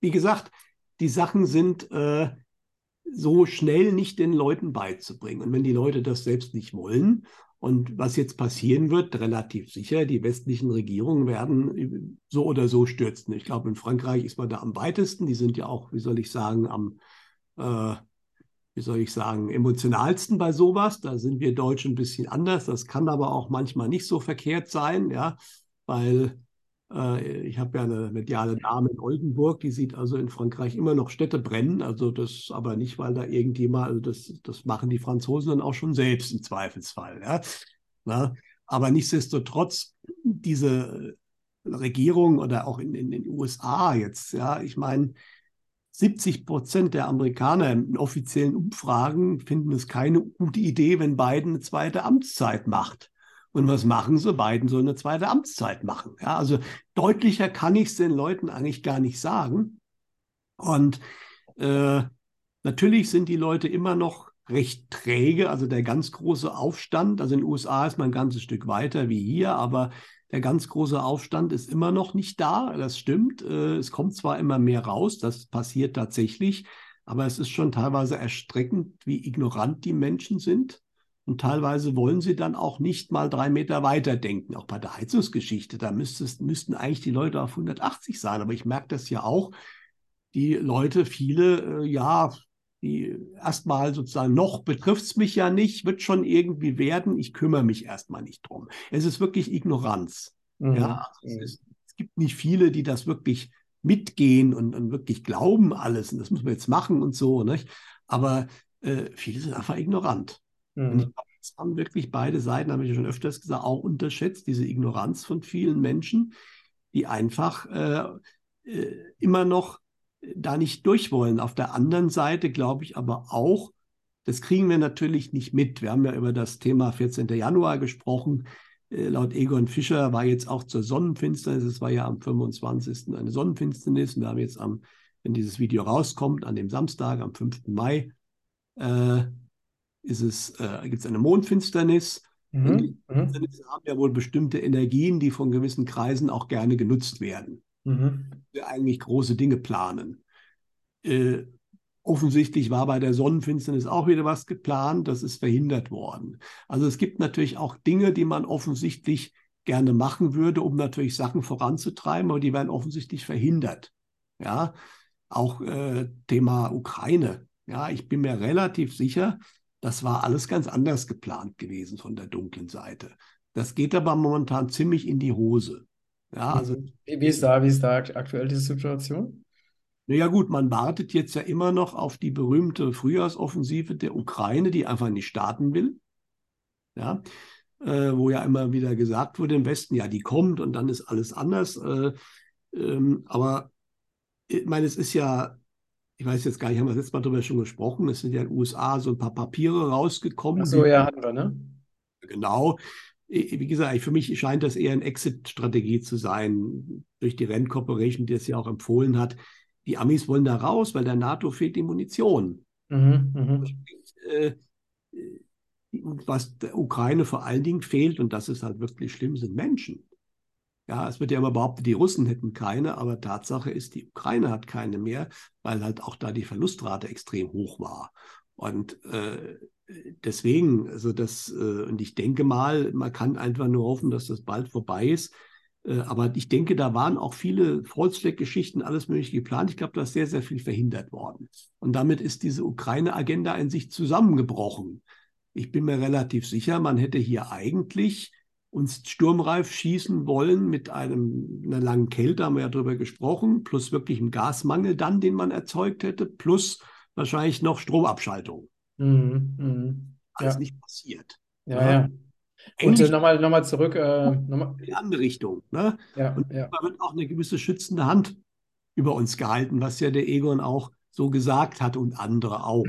wie gesagt, die Sachen sind äh, so schnell nicht den Leuten beizubringen. Und wenn die Leute das selbst nicht wollen, und was jetzt passieren wird, relativ sicher, die westlichen Regierungen werden so oder so stürzen. Ich glaube, in Frankreich ist man da am weitesten. Die sind ja auch, wie soll ich sagen, am äh, wie soll ich sagen, emotionalsten bei sowas. Da sind wir Deutschen ein bisschen anders. Das kann aber auch manchmal nicht so verkehrt sein, ja, weil äh, ich habe ja eine mediale Dame in Oldenburg, die sieht also in Frankreich immer noch Städte brennen. Also das aber nicht, weil da irgendjemand, also das, das machen die Franzosen dann auch schon selbst im Zweifelsfall, ja. Na, aber nichtsdestotrotz, diese Regierung oder auch in, in den USA jetzt, ja, ich meine, 70 Prozent der Amerikaner in offiziellen Umfragen finden es keine gute Idee, wenn Biden eine zweite Amtszeit macht. Und was machen sie? Biden soll eine zweite Amtszeit machen. Ja, also deutlicher kann ich es den Leuten eigentlich gar nicht sagen. Und äh, natürlich sind die Leute immer noch recht träge. Also der ganz große Aufstand, also in den USA ist man ein ganzes Stück weiter wie hier, aber der ganz große Aufstand ist immer noch nicht da. Das stimmt. Äh, es kommt zwar immer mehr raus, das passiert tatsächlich, aber es ist schon teilweise erstreckend, wie ignorant die Menschen sind. Und teilweise wollen sie dann auch nicht mal drei Meter weiter denken. Auch bei der Heizungsgeschichte, da müsstest, müssten eigentlich die Leute auf 180 sein. Aber ich merke das ja auch. Die Leute, viele, äh, ja, die erstmal sozusagen noch betrifft es mich ja nicht, wird schon irgendwie werden. Ich kümmere mich erstmal nicht drum. Es ist wirklich Ignoranz. Mhm. Ja, also es, ist, es, gibt nicht viele, die das wirklich mitgehen und, und, wirklich glauben alles. Und das müssen wir jetzt machen und so. Nicht? Aber äh, viele sind einfach ignorant. Mhm. Und ich glaube, das haben wirklich beide Seiten, habe ich ja schon öfters gesagt, auch unterschätzt, diese Ignoranz von vielen Menschen, die einfach äh, äh, immer noch da nicht durch wollen. Auf der anderen Seite glaube ich aber auch, das kriegen wir natürlich nicht mit. Wir haben ja über das Thema 14. Januar gesprochen. Äh, laut Egon Fischer war jetzt auch zur Sonnenfinsternis, es war ja am 25. eine Sonnenfinsternis und wir haben jetzt am, wenn dieses Video rauskommt, an dem Samstag, am 5. Mai, äh, ist es, äh, gibt es eine Mondfinsternis. Mhm. Die mhm. haben ja wohl bestimmte Energien, die von gewissen Kreisen auch gerne genutzt werden mhm. wir eigentlich große Dinge planen. Äh, offensichtlich war bei der Sonnenfinsternis auch wieder was geplant, das ist verhindert worden. Also es gibt natürlich auch Dinge, die man offensichtlich gerne machen würde, um natürlich Sachen voranzutreiben, aber die werden offensichtlich verhindert. Ja, auch äh, Thema Ukraine. Ja, ich bin mir relativ sicher, das war alles ganz anders geplant gewesen von der dunklen Seite. Das geht aber momentan ziemlich in die Hose. Ja, also wie, ist da, wie ist da aktuell diese Situation? Naja gut, man wartet jetzt ja immer noch auf die berühmte Frühjahrsoffensive der Ukraine, die einfach nicht starten will. Ja, äh, wo ja immer wieder gesagt wurde im Westen, ja, die kommt und dann ist alles anders. Äh, ähm, aber ich meine, es ist ja, ich weiß jetzt gar nicht, haben wir letztes Mal darüber schon gesprochen, es sind ja in den USA so ein paar Papiere rausgekommen. Ach so, ja, hatten wir, ne? Genau. Wie gesagt, für mich scheint das eher eine Exit-Strategie zu sein, durch die Rand Corporation, die es ja auch empfohlen hat die Amis wollen da raus, weil der NATO fehlt die Munition. Mhm, mh. Äh, was der Ukraine vor allen Dingen fehlt, und das ist halt wirklich schlimm, sind Menschen. Ja, es wird ja immer behauptet, die Russen hätten keine, aber Tatsache ist, die Ukraine hat keine mehr, weil halt auch da die Verlustrate extrem hoch war. Und äh, deswegen, also das, äh, und ich denke mal, man kann einfach nur hoffen, dass das bald vorbei ist. Äh, aber ich denke, da waren auch viele Volksfleck-Geschichten, alles Mögliche geplant. Ich glaube, da ist sehr, sehr viel verhindert worden. Und damit ist diese Ukraine-Agenda in sich zusammengebrochen. Ich bin mir relativ sicher, man hätte hier eigentlich uns sturmreif schießen wollen mit einem, einer langen Kälte, haben wir ja drüber gesprochen, plus wirklich einem Gasmangel dann, den man erzeugt hätte, plus wahrscheinlich noch Stromabschaltung. Mhm, mh. Alles ja. nicht passiert. Ja, ja. ja. Und äh, nochmal noch mal zurück. Äh, noch in die andere Richtung. Ne? Ja, und ja. da wird auch eine gewisse schützende Hand über uns gehalten, was ja der Egon auch so gesagt hat und andere auch.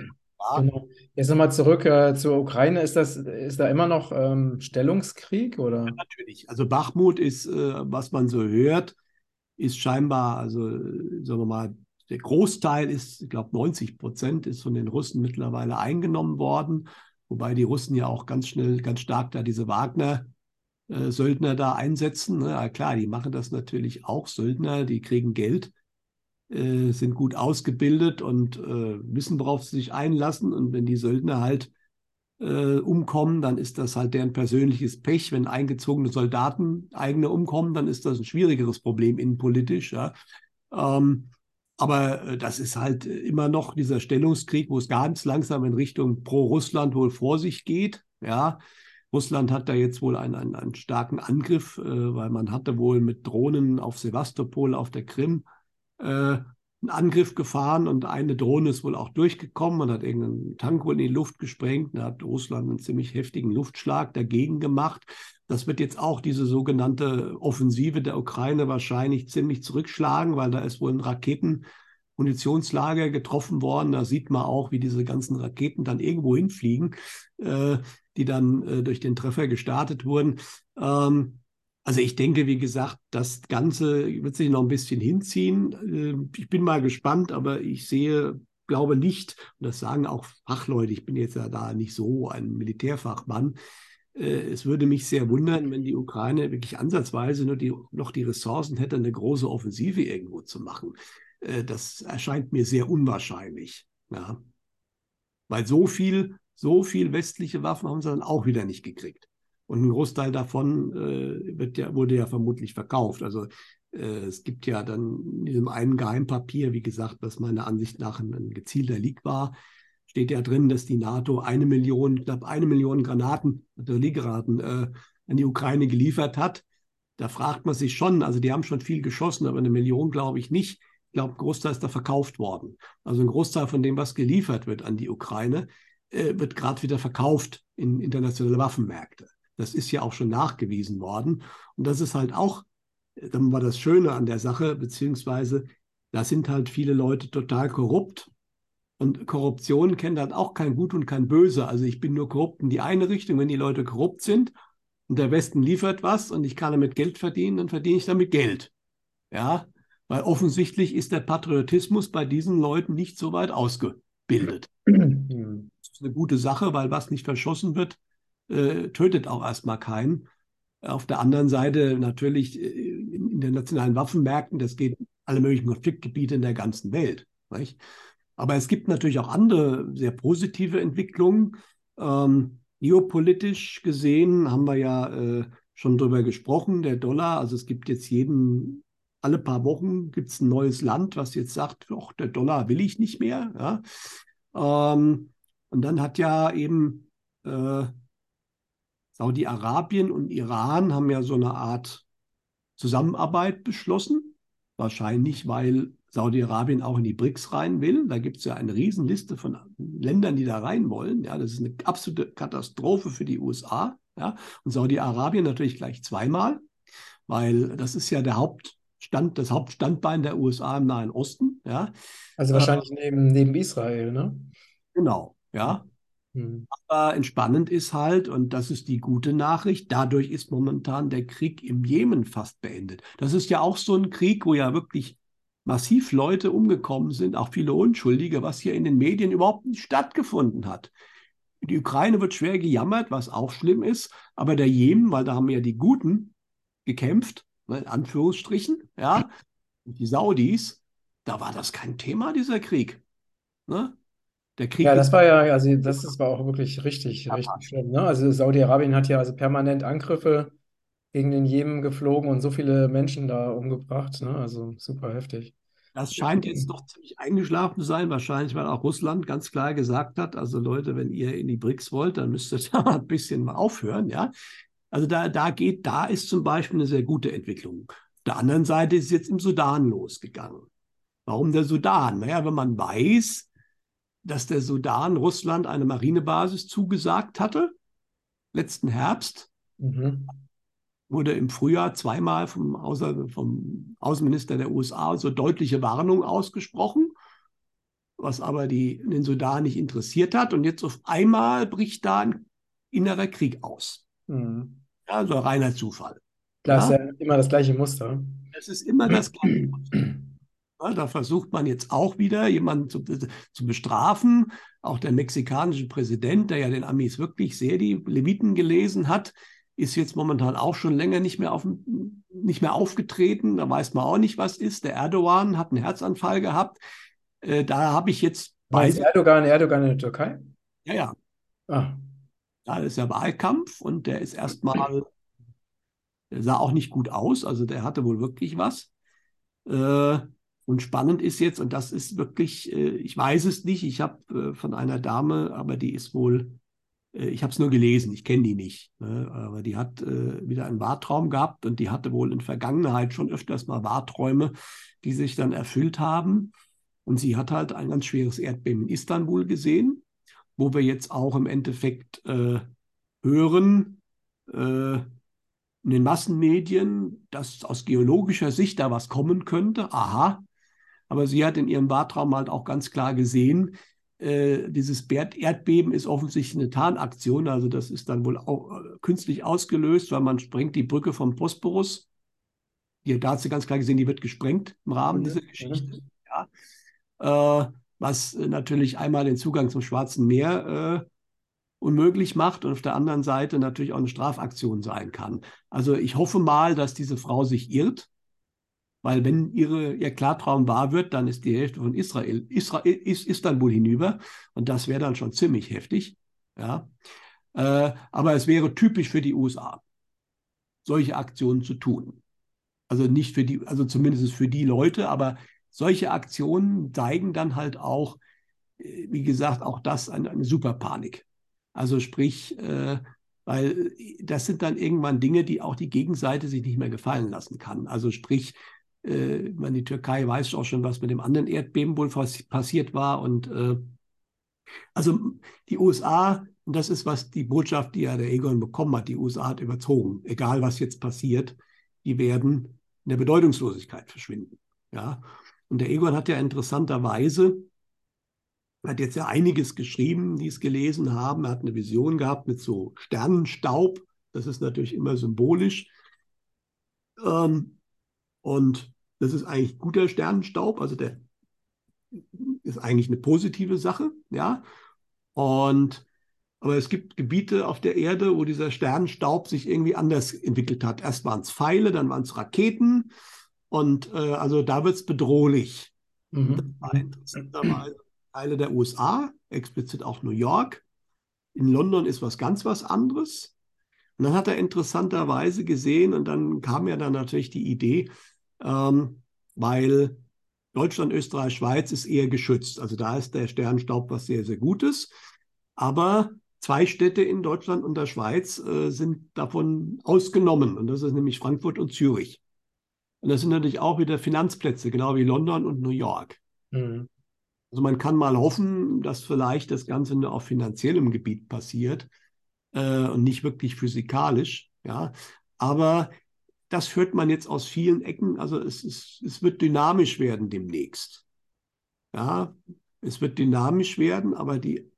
Genau. Jetzt nochmal zurück äh, zur Ukraine. Ist, das, ist da immer noch ähm, Stellungskrieg? Oder? Ja, natürlich. Also Bachmut ist, äh, was man so hört, ist scheinbar, also sagen wir mal, der Großteil ist, ich glaube 90 Prozent ist von den Russen mittlerweile eingenommen worden. Wobei die Russen ja auch ganz schnell, ganz stark da diese Wagner-Söldner da einsetzen. Ne? Ja, klar, die machen das natürlich auch. Söldner, die kriegen Geld, äh, sind gut ausgebildet und äh, wissen, worauf sie sich einlassen. Und wenn die Söldner halt äh, umkommen, dann ist das halt deren persönliches Pech. Wenn eingezogene Soldaten eigene umkommen, dann ist das ein schwierigeres Problem innenpolitisch. Ja? Ähm, aber äh, das ist halt äh, immer noch dieser Stellungskrieg, wo es ganz langsam in Richtung Pro-Russland wohl vor sich geht. Ja, Russland hat da jetzt wohl einen, einen, einen starken Angriff, äh, weil man hatte wohl mit Drohnen auf Sevastopol, auf der Krim, äh, einen Angriff gefahren und eine Drohne ist wohl auch durchgekommen. Man hat irgendeinen Tank wohl in die Luft gesprengt. Da hat Russland einen ziemlich heftigen Luftschlag dagegen gemacht. Das wird jetzt auch diese sogenannte Offensive der Ukraine wahrscheinlich ziemlich zurückschlagen, weil da ist wohl ein Raketenmunitionslager getroffen worden. Da sieht man auch, wie diese ganzen Raketen dann irgendwo hinfliegen, äh, die dann äh, durch den Treffer gestartet wurden. Ähm, also ich denke, wie gesagt, das Ganze wird sich noch ein bisschen hinziehen. Äh, ich bin mal gespannt, aber ich sehe, glaube nicht, und das sagen auch Fachleute, ich bin jetzt ja da nicht so ein Militärfachmann, äh, es würde mich sehr wundern, wenn die Ukraine wirklich ansatzweise nur die, noch die Ressourcen hätte, eine große Offensive irgendwo zu machen. Äh, das erscheint mir sehr unwahrscheinlich. Ja. Weil so viel, so viel westliche Waffen haben sie dann auch wieder nicht gekriegt. Und ein Großteil davon äh, wird ja, wurde ja vermutlich verkauft. Also äh, es gibt ja dann in diesem einen Geheimpapier, wie gesagt, was meiner Ansicht nach ein, gezielter Leak war, steht ja drin, dass die NATO eine Million, knapp eine Million Granaten, Artilleriegranaten äh, an die Ukraine geliefert hat. Da fragt man sich schon, also die haben schon viel geschossen, aber eine Million glaube ich nicht. Ich glaube, ein Großteil ist da verkauft worden. Also ein Großteil von dem, was geliefert wird an die Ukraine, äh, wird gerade wieder verkauft in internationale Waffenmärkte. Das ist ja auch schon nachgewiesen worden. Und das ist halt auch, dann war das Schöne an der Sache, beziehungsweise da sind halt viele Leute total korrupt. Und Korruption kennt halt auch kein Gut und kein Böse. Also ich bin nur korrupt in die eine Richtung, wenn die Leute korrupt sind und der Westen liefert was und ich kann damit Geld verdienen, dann verdiene ich damit Geld. Ja, weil offensichtlich ist der Patriotismus bei diesen Leuten nicht so weit ausgebildet. Das ist eine gute Sache, weil was nicht verschossen wird, äh, tötet auch erstmal keinen. Auf der anderen Seite natürlich äh, in internationalen Waffenmärkten, das geht alle möglichen Konfliktgebiete in der ganzen Welt. Nicht? Aber es gibt natürlich auch andere sehr positive Entwicklungen. Ähm, geopolitisch gesehen haben wir ja äh, schon drüber gesprochen, der Dollar, also es gibt jetzt jeden, alle paar Wochen gibt es ein neues Land, was jetzt sagt, ach, der Dollar will ich nicht mehr. Ja. Ähm, und dann hat ja eben äh, Saudi-Arabien und Iran haben ja so eine Art Zusammenarbeit beschlossen. Wahrscheinlich, weil Saudi-Arabien auch in die BRICS rein will. Da gibt es ja eine Riesenliste von Ländern, die da rein wollen. Ja, das ist eine absolute Katastrophe für die USA. Ja, und Saudi-Arabien natürlich gleich zweimal, weil das ist ja der Hauptstand, das Hauptstandbein der USA im Nahen Osten. Ja. Also wahrscheinlich äh, neben, neben Israel, ne? Genau, ja. Hm. Aber entspannend ist halt, und das ist die gute Nachricht, dadurch ist momentan der Krieg im Jemen fast beendet. Das ist ja auch so ein Krieg, wo ja wirklich massiv Leute umgekommen sind, auch viele Unschuldige, was hier in den Medien überhaupt nicht stattgefunden hat. Die Ukraine wird schwer gejammert, was auch schlimm ist, aber der Jemen, weil da haben ja die Guten gekämpft, ne, in Anführungsstrichen, ja, die Saudis, da war das kein Thema, dieser Krieg. Ne? Der Krieg ja, das war ja, also das ist, war auch wirklich richtig, richtig schlimm. Ne? Also Saudi-Arabien hat ja also permanent Angriffe gegen den Jemen geflogen und so viele Menschen da umgebracht. Ne? Also super heftig. Das scheint jetzt doch ziemlich eingeschlafen zu sein, wahrscheinlich, weil auch Russland ganz klar gesagt hat, also Leute, wenn ihr in die BRICS wollt, dann müsst ihr da mal ein bisschen mal aufhören, ja. Also da, da geht, da ist zum Beispiel eine sehr gute Entwicklung. Auf der anderen Seite ist es jetzt im Sudan losgegangen. Warum der Sudan? Naja, wenn man weiß, dass der Sudan Russland eine Marinebasis zugesagt hatte, letzten Herbst. Mhm. Wurde im Frühjahr zweimal vom, Außer, vom Außenminister der USA so deutliche Warnung ausgesprochen, was aber die, den Sudan nicht interessiert hat. Und jetzt auf einmal bricht da ein innerer Krieg aus. Mhm. Also reiner Zufall. Das ja? ist ja immer das gleiche Muster. Es ist immer das gleiche Muster. Da versucht man jetzt auch wieder, jemanden zu, zu, bestrafen. Auch der mexikanische Präsident, der ja den Amis wirklich sehr die Leviten gelesen hat, ist jetzt momentan auch schon länger nicht mehr, auf, nicht mehr aufgetreten. Da weiß man auch nicht, was ist. Der Erdogan hat einen Herzanfall gehabt. Äh, da habe ich jetzt bei. Erdogan, Erdogan in der Türkei? Ja, ja. Ah. Da ist ja Wahlkampf und der ist erstmal, der sah auch nicht gut aus. Also der hatte wohl wirklich was. Äh, und spannend ist jetzt, und das ist wirklich, äh, ich weiß es nicht, ich habe äh, von einer Dame, aber die ist wohl, äh, ich habe es nur gelesen, ich kenne die nicht, ne, aber die hat wieder einen Wahrtraum gehabt und die hatte wohl in Vergangenheit schon öfters mal Wahrträume, die sich dann erfüllt haben. Und sie hat halt ein ganz schweres Erdbeben in Istanbul gesehen, wo wir jetzt auch im Endeffekt äh, hören, äh, in den Massenmedien, dass aus geologischer Sicht da was kommen könnte. Aha, aber sie hat in ihrem Wahrtraum halt auch ganz klar gesehen, äh, dieses Erdbeben ist offensichtlich eine Tarnaktion. Also das ist dann wohl auch äh, künstlich ausgelöst, weil man sprengt die Brücke vom Bosporus. Die, da hat sie ganz klar gesehen, die wird gesprengt im Rahmen dieser Geschichte. Ja. Äh, was natürlich einmal den Zugang zum Schwarzen Meer äh, unmöglich macht und auf der anderen Seite natürlich auch eine Strafaktion sein kann. Also ich hoffe mal, dass diese Frau sich irrt weil wenn ihre, ihr Klartraum wahr wird, dann ist die Hälfte von Israel, Israel ist Istanbul hinüber und das wäre dann schon ziemlich heftig. Ja. Äh, aber es wäre typisch für die USA, solche Aktionen zu tun. Also nicht für die, also zumindest für die Leute, aber solche Aktionen zeigen dann halt auch, äh, wie gesagt, auch das eine, eine Superpanik. Also sprich, äh, weil das sind dann irgendwann Dinge, die auch die Gegenseite sich nicht mehr gefallen lassen kann. Also sprich, äh, meine, die Türkei weiß auch schon, was mit dem anderen Erdbeben wohl passiert war. Und äh, also die USA, und das ist was die Botschaft, die ja der Egon bekommen hat, die USA hat überzogen. Egal was jetzt passiert, die werden in der Bedeutungslosigkeit verschwinden. Ja. Und der Egon hat ja interessanterweise, hat jetzt ja einiges geschrieben, die es gelesen haben. Er hat eine Vision gehabt mit so Sternenstaub. Das ist natürlich immer symbolisch. Ähm, und das ist eigentlich guter Sternenstaub, also der ist eigentlich eine positive Sache, ja. Und aber es gibt Gebiete auf der Erde, wo dieser Sternenstaub sich irgendwie anders entwickelt hat. Erst waren es Pfeile, dann waren es Raketen. Und äh, also da wird es bedrohlich. Mhm. Das war interessanterweise Teile der USA, explizit auch New York. In London ist was ganz was anderes. Und dann hat er interessanterweise gesehen, und dann kam ja dann natürlich die Idee, ähm, weil Deutschland, Österreich, Schweiz ist eher geschützt. Also da ist der Sternstaub was sehr, sehr Gutes. Aber zwei Städte in Deutschland und der Schweiz äh, sind davon ausgenommen. Und das ist nämlich Frankfurt und Zürich. Und das sind natürlich auch wieder Finanzplätze, genau wie London und New York. Mhm. Also man kann mal hoffen, dass vielleicht das Ganze nur auf finanziellem Gebiet passiert äh, und nicht wirklich physikalisch. Ja, aber das hört man jetzt aus vielen Ecken. Also es, ist, es wird dynamisch werden demnächst. Ja, es wird dynamisch werden, aber die,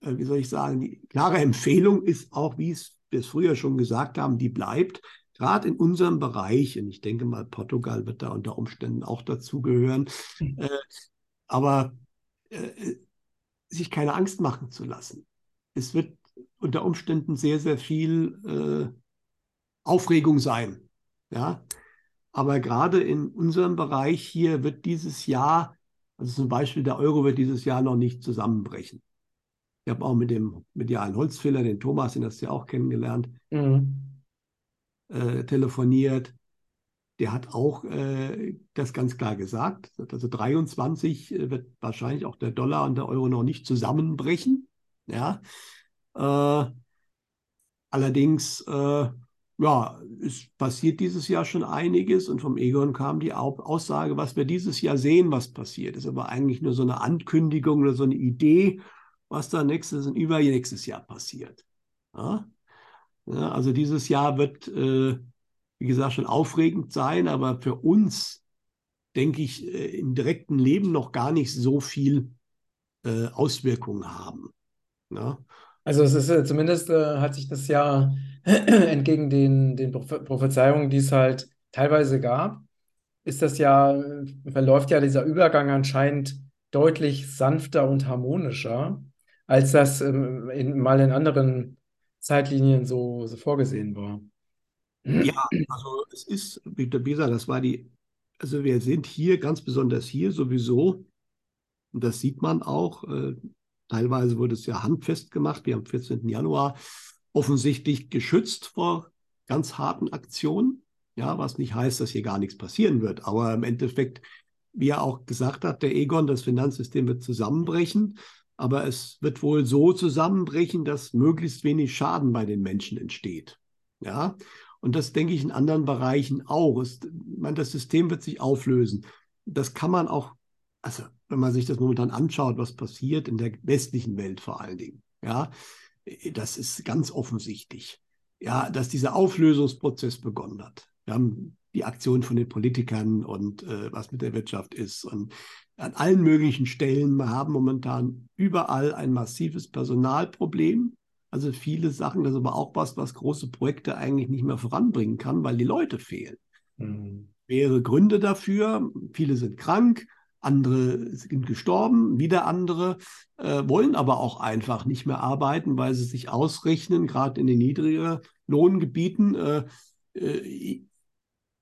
äh, wie soll ich sagen, die klare Empfehlung ist auch, wie es wir es früher schon gesagt haben, die bleibt. Gerade in unserem Bereich, und ich denke mal, Portugal wird da unter Umständen auch dazugehören, mhm. äh, aber äh, sich keine Angst machen zu lassen. Es wird unter Umständen sehr, sehr viel äh, Aufregung sein. Ja? Aber gerade in unserem Bereich hier wird dieses Jahr, also zum Beispiel der Euro wird dieses Jahr noch nicht zusammenbrechen. Ich habe auch mit dem medialen Holzfäller, den Thomas, den hast du ja auch kennengelernt, mhm. äh, telefoniert. Der hat auch äh, das ganz klar gesagt. Also 23 äh, wird wahrscheinlich auch der Dollar und der Euro noch nicht zusammenbrechen. Ja. Äh, allerdings äh, ja, es passiert dieses Jahr schon einiges und vom Egon kam die Aussage, was wir dieses Jahr sehen, was passiert. Das ist aber eigentlich nur so eine Ankündigung oder so eine Idee, was da nächstes und übernächstes Jahr passiert. Ja? Ja, also dieses Jahr wird, äh, wie gesagt, schon aufregend sein, aber für uns, denke ich, äh, im direkten Leben noch gar nicht so viel äh, Auswirkungen haben. Ja? Also es ist äh, zumindest äh, hat sich das Jahr entgegen den, den Prophezeiungen, die es halt teilweise gab, ist das ja, verläuft ja dieser Übergang anscheinend deutlich sanfter und harmonischer, als das ähm, in, mal in anderen Zeitlinien so, so vorgesehen war. Ja, also es ist, wie gesagt, das war die, also wir sind hier, ganz besonders hier sowieso, und das sieht man auch, äh, teilweise wurde es ja handfest gemacht, wir am 14. Januar offensichtlich geschützt vor ganz harten Aktionen. Ja, was nicht heißt, dass hier gar nichts passieren wird. Aber im Endeffekt, wie er auch gesagt hat, der Egon, das Finanzsystem wird zusammenbrechen. Aber es wird wohl so zusammenbrechen, dass möglichst wenig Schaden bei den Menschen entsteht. Ja, und das denke ich in anderen Bereichen auch. Es, meine, das System wird sich auflösen. Das kann man auch, also wenn man sich das momentan anschaut, was passiert in der westlichen Welt vor allen Dingen. Ja, das ist ganz offensichtlich, ja, dass dieser Auflösungsprozess begonnen hat. Wir haben die Aktion von den Politikern und äh, was mit der Wirtschaft ist. Und an allen möglichen Stellen wir haben momentan überall ein massives Personalproblem. Also viele Sachen, das ist aber auch was, was große Projekte eigentlich nicht mehr voranbringen kann, weil die Leute fehlen. Mhm. Mehrere Gründe dafür. Viele sind krank, andere sind gestorben, wieder andere äh, wollen aber auch einfach nicht mehr arbeiten, weil sie sich ausrechnen, gerade in den niedrigeren Lohngebieten. Äh, äh,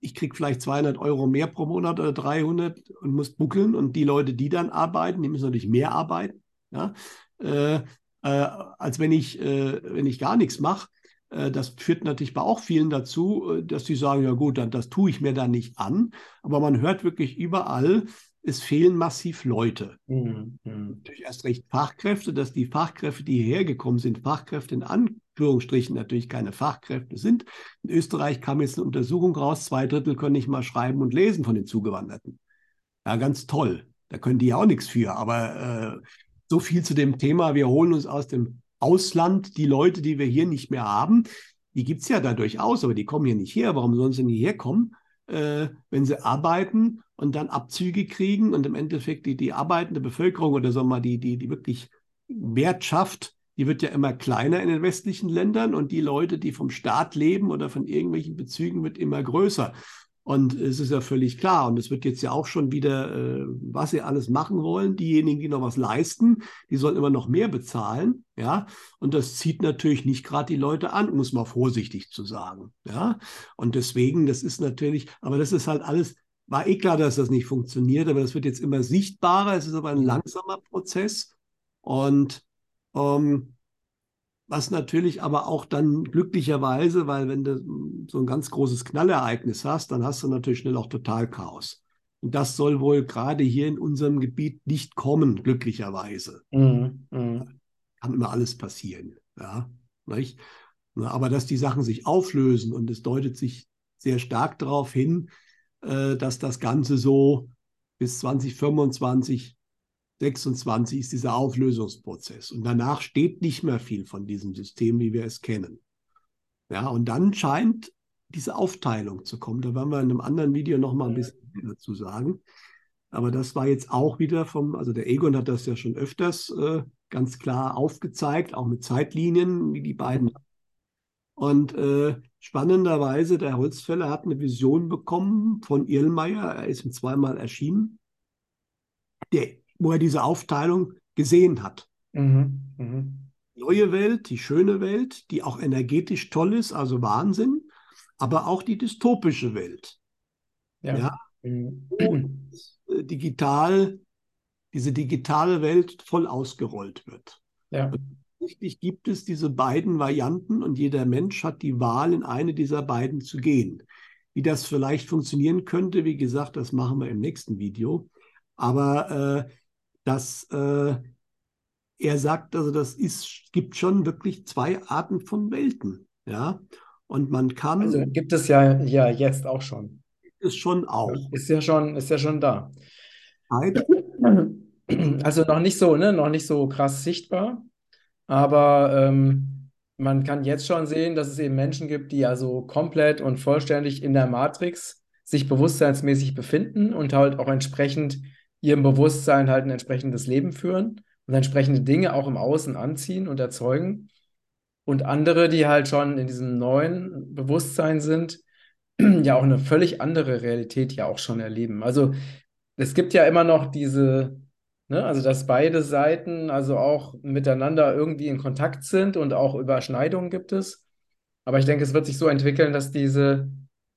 ich kriege vielleicht 200 Euro mehr pro Monat oder 300 und muss buckeln. Und die Leute, die dann arbeiten, die müssen natürlich mehr arbeiten, ja? Äh, äh, als wenn ich, äh, wenn ich gar nichts mache. Das führt natürlich bei auch vielen dazu, dass sie sagen, ja gut, dann, das tue ich mir dann nicht an. Aber man hört wirklich überall, es fehlen massiv Leute. Mhm. Natürlich erst recht Fachkräfte, dass die Fachkräfte, die hierher gekommen sind, Fachkräfte in Anführungsstrichen natürlich keine Fachkräfte sind. In Österreich kam jetzt eine Untersuchung raus, zwei Drittel können nicht mal schreiben und lesen von den Zugewanderten. Ja, ganz toll. Da können die ja auch nichts für. Aber äh, so viel zu dem Thema, wir holen uns aus dem Ausland die Leute, die wir hier nicht mehr haben. Die gibt es ja da durchaus, aber die kommen hier nicht her. Warum sollen sie nicht herkommen? Äh, wenn sie arbeiten und dann Abzüge kriegen und im Endeffekt die, die arbeitende Bevölkerung oder wir mal die, die, die wirklich Wert schafft, die wird ja immer kleiner in den westlichen Ländern und die Leute, die vom Staat leben oder von irgendwelchen Bezügen, wird immer größer. Und es ist ja völlig klar, und es wird jetzt ja auch schon wieder, äh, was sie alles machen wollen. Diejenigen, die noch was leisten, die sollen immer noch mehr bezahlen. Ja, und das zieht natürlich nicht gerade die Leute an, muss man vorsichtig zu sagen. Ja, und deswegen, das ist natürlich, aber das ist halt alles war eh klar, dass das nicht funktioniert, aber das wird jetzt immer sichtbarer. Es ist aber ein langsamer Prozess. Und ähm, was natürlich aber auch dann glücklicherweise, weil wenn du so ein ganz großes Knallereignis hast, dann hast du natürlich schnell auch Totalchaos. Und das soll wohl gerade hier in unserem Gebiet nicht kommen, glücklicherweise. Mhm. Mhm. Kann immer alles passieren. Ja, nicht? Aber dass die Sachen sich auflösen und es deutet sich sehr stark darauf hin, äh, dass das Ganze so bis 2025 26 ist dieser Auflösungsprozess. Und danach steht nicht mehr viel von diesem System, wie wir es kennen. Ja, und dann scheint diese Aufteilung zu kommen. Da werden wir in einem anderen Video noch mal ein bisschen dazu sagen. Aber das war jetzt auch wieder vom, also der Egon hat das ja schon öfters äh, ganz klar aufgezeigt, auch mit Zeitlinien, wie die beiden. Und äh, spannenderweise, der Holzfäller hat eine Vision bekommen von Irlmeier, er ist ihm zweimal erschienen, der wo er diese Aufteilung gesehen hat. Mhm. Mhm. Neue Welt, die schöne Welt, die auch energetisch toll ist, also Wahnsinn, aber auch die dystopische Welt. Ja. ja mhm. Wo digital, diese digitale Welt voll ausgerollt wird. Ja. Richtig gibt es diese beiden Varianten und jeder Mensch hat die Wahl, in eine dieser beiden zu gehen. Wie das vielleicht funktionieren könnte, wie gesagt, das machen wir im nächsten Video. Aber äh, dass äh, er sagt, also das ist, gibt schon wirklich zwei Arten von Welten. Ja, und man kann. Also gibt es ja, ja jetzt auch schon. Gibt es schon auch. Ist ja schon, ist ja schon da. Also noch nicht so, ne, noch nicht so krass sichtbar, aber ähm, man kann jetzt schon sehen, dass es eben Menschen gibt, die also komplett und vollständig in der Matrix sich bewusstseinsmäßig befinden und halt auch entsprechend ihrem Bewusstsein halt ein entsprechendes Leben führen und entsprechende Dinge auch im Außen anziehen und erzeugen. Und andere, die halt schon in diesem neuen Bewusstsein sind, ja auch eine völlig andere Realität ja auch schon erleben. Also es gibt ja immer noch diese, ne, also dass beide Seiten also auch miteinander irgendwie in Kontakt sind und auch Überschneidungen gibt es. Aber ich denke, es wird sich so entwickeln, dass diese